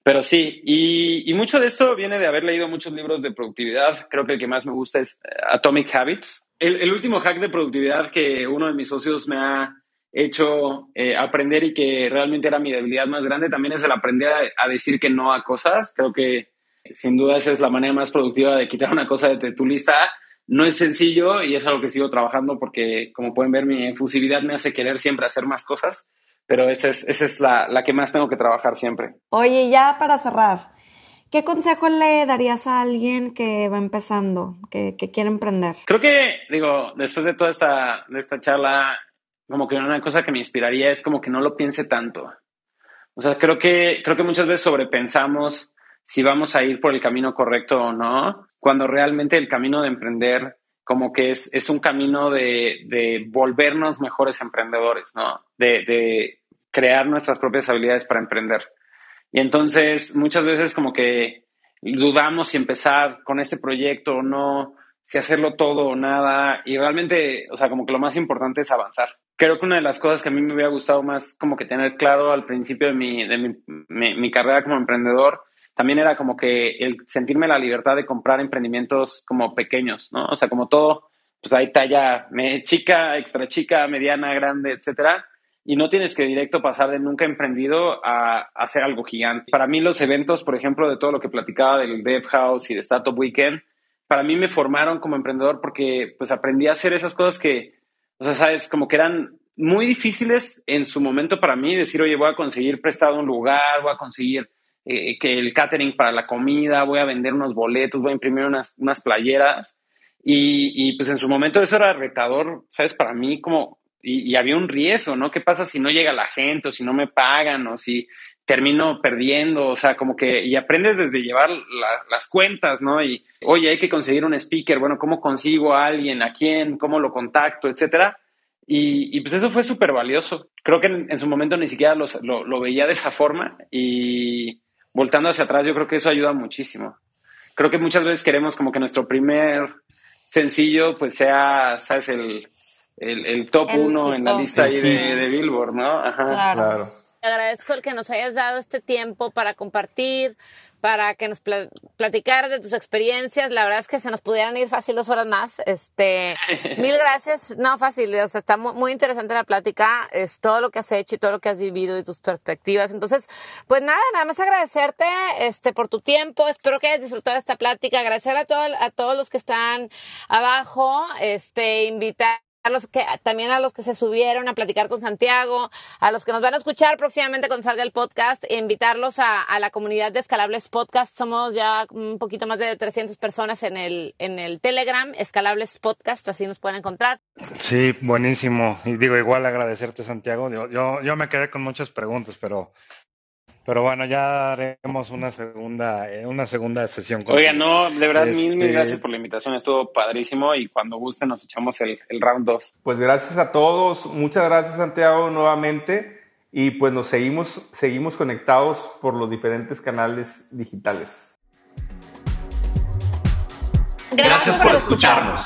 pero sí, y, mucho de esto viene de haber leído muchos libros de productividad. Creo que el que más me gusta es eh, Atomic Habits. El, el último hack de productividad que uno de mis socios me ha hecho eh, aprender y que realmente era mi debilidad más grande también es el aprender a decir que no a cosas. Creo que sin duda esa es la manera más productiva de quitar una cosa de tu lista. No es sencillo y es algo que sigo trabajando porque, como pueden ver, mi efusividad me hace querer siempre hacer más cosas, pero esa es, esa es la, la que más tengo que trabajar siempre. Oye, ya para cerrar, ¿qué consejo le darías a alguien que va empezando, que, que quiere emprender? Creo que, digo, después de toda esta, de esta charla, como que una cosa que me inspiraría es como que no lo piense tanto. O sea, creo que, creo que muchas veces sobrepensamos si vamos a ir por el camino correcto o no, cuando realmente el camino de emprender como que es, es un camino de, de volvernos mejores emprendedores, ¿no? De, de crear nuestras propias habilidades para emprender. Y entonces muchas veces como que dudamos si empezar con este proyecto o no, si hacerlo todo o nada. Y realmente, o sea, como que lo más importante es avanzar. Creo que una de las cosas que a mí me hubiera gustado más como que tener claro al principio de mi, de mi, mi, mi carrera como emprendedor también era como que el sentirme la libertad de comprar emprendimientos como pequeños, ¿no? O sea, como todo, pues hay talla chica, extra chica, mediana, grande, etcétera. Y no tienes que directo pasar de nunca emprendido a, hacer algo gigante. Para mí los eventos, por ejemplo, de todo lo que platicaba del Dev House y de Startup Weekend, para mí me formaron como emprendedor porque pues aprendí a hacer esas cosas que, o sea, sabes, como que eran muy difíciles en su momento para mí, decir, oye, voy a conseguir prestado un lugar, voy a conseguir eh, que el catering para la comida, voy a vender unos boletos, voy a imprimir unas, unas playeras. Y, y, pues en su momento eso era retador, ¿sabes? Para mí como, y, y, había un riesgo, ¿no? ¿Qué pasa si no llega la gente o si no me pagan o si termino perdiendo? O sea, como que, y aprendes desde llevar la, las cuentas, ¿no? Y, oye, hay que conseguir un speaker, bueno, ¿cómo consigo a alguien? ¿A quién? ¿Cómo lo contacto? Etcétera. Y, pues eso fue súper valioso. Creo que en, su momento ni siquiera lo, lo, veía de esa forma y voltando hacia atrás yo creo que eso ayuda muchísimo. Creo que muchas veces queremos como que nuestro primer sencillo pues sea, sabes, el, el, top uno en la lista ahí de, Billboard, ¿no? Ajá. claro. Te agradezco el que nos hayas dado este tiempo para compartir, para que nos platicaras de tus experiencias. La verdad es que se nos pudieran ir fácil dos horas más. Este, (laughs) mil gracias. No, fácil. O sea, está muy, interesante la plática. Es todo lo que has hecho y todo lo que has vivido y tus perspectivas. Entonces, pues nada, nada más agradecerte este, por tu tiempo. Espero que hayas disfrutado de esta plática. Agradecer a, todo, a todos los que están abajo. Este, invitar a los que, también a los que se subieron a platicar con Santiago, a los que nos van a escuchar próximamente cuando salga el podcast, e invitarlos a, la comunidad de Escalables Podcast. Somos ya un poquito más de 300 personas en el, en el Telegram, Escalables Podcast, así nos pueden encontrar. Sí, buenísimo. Y digo, igual agradecerte, Santiago. Yo, yo, yo me quedé con muchas preguntas, pero pero bueno, ya haremos una segunda, eh, una segunda sesión. Oiga, no, de verdad, mil, mil este, gracias por la invitación. Estuvo padrísimo y cuando guste nos echamos el, el round 2. Pues gracias a todos. Muchas gracias, Santiago, nuevamente. Y pues nos seguimos, seguimos conectados por los diferentes canales digitales. Gracias, por, escucharnos.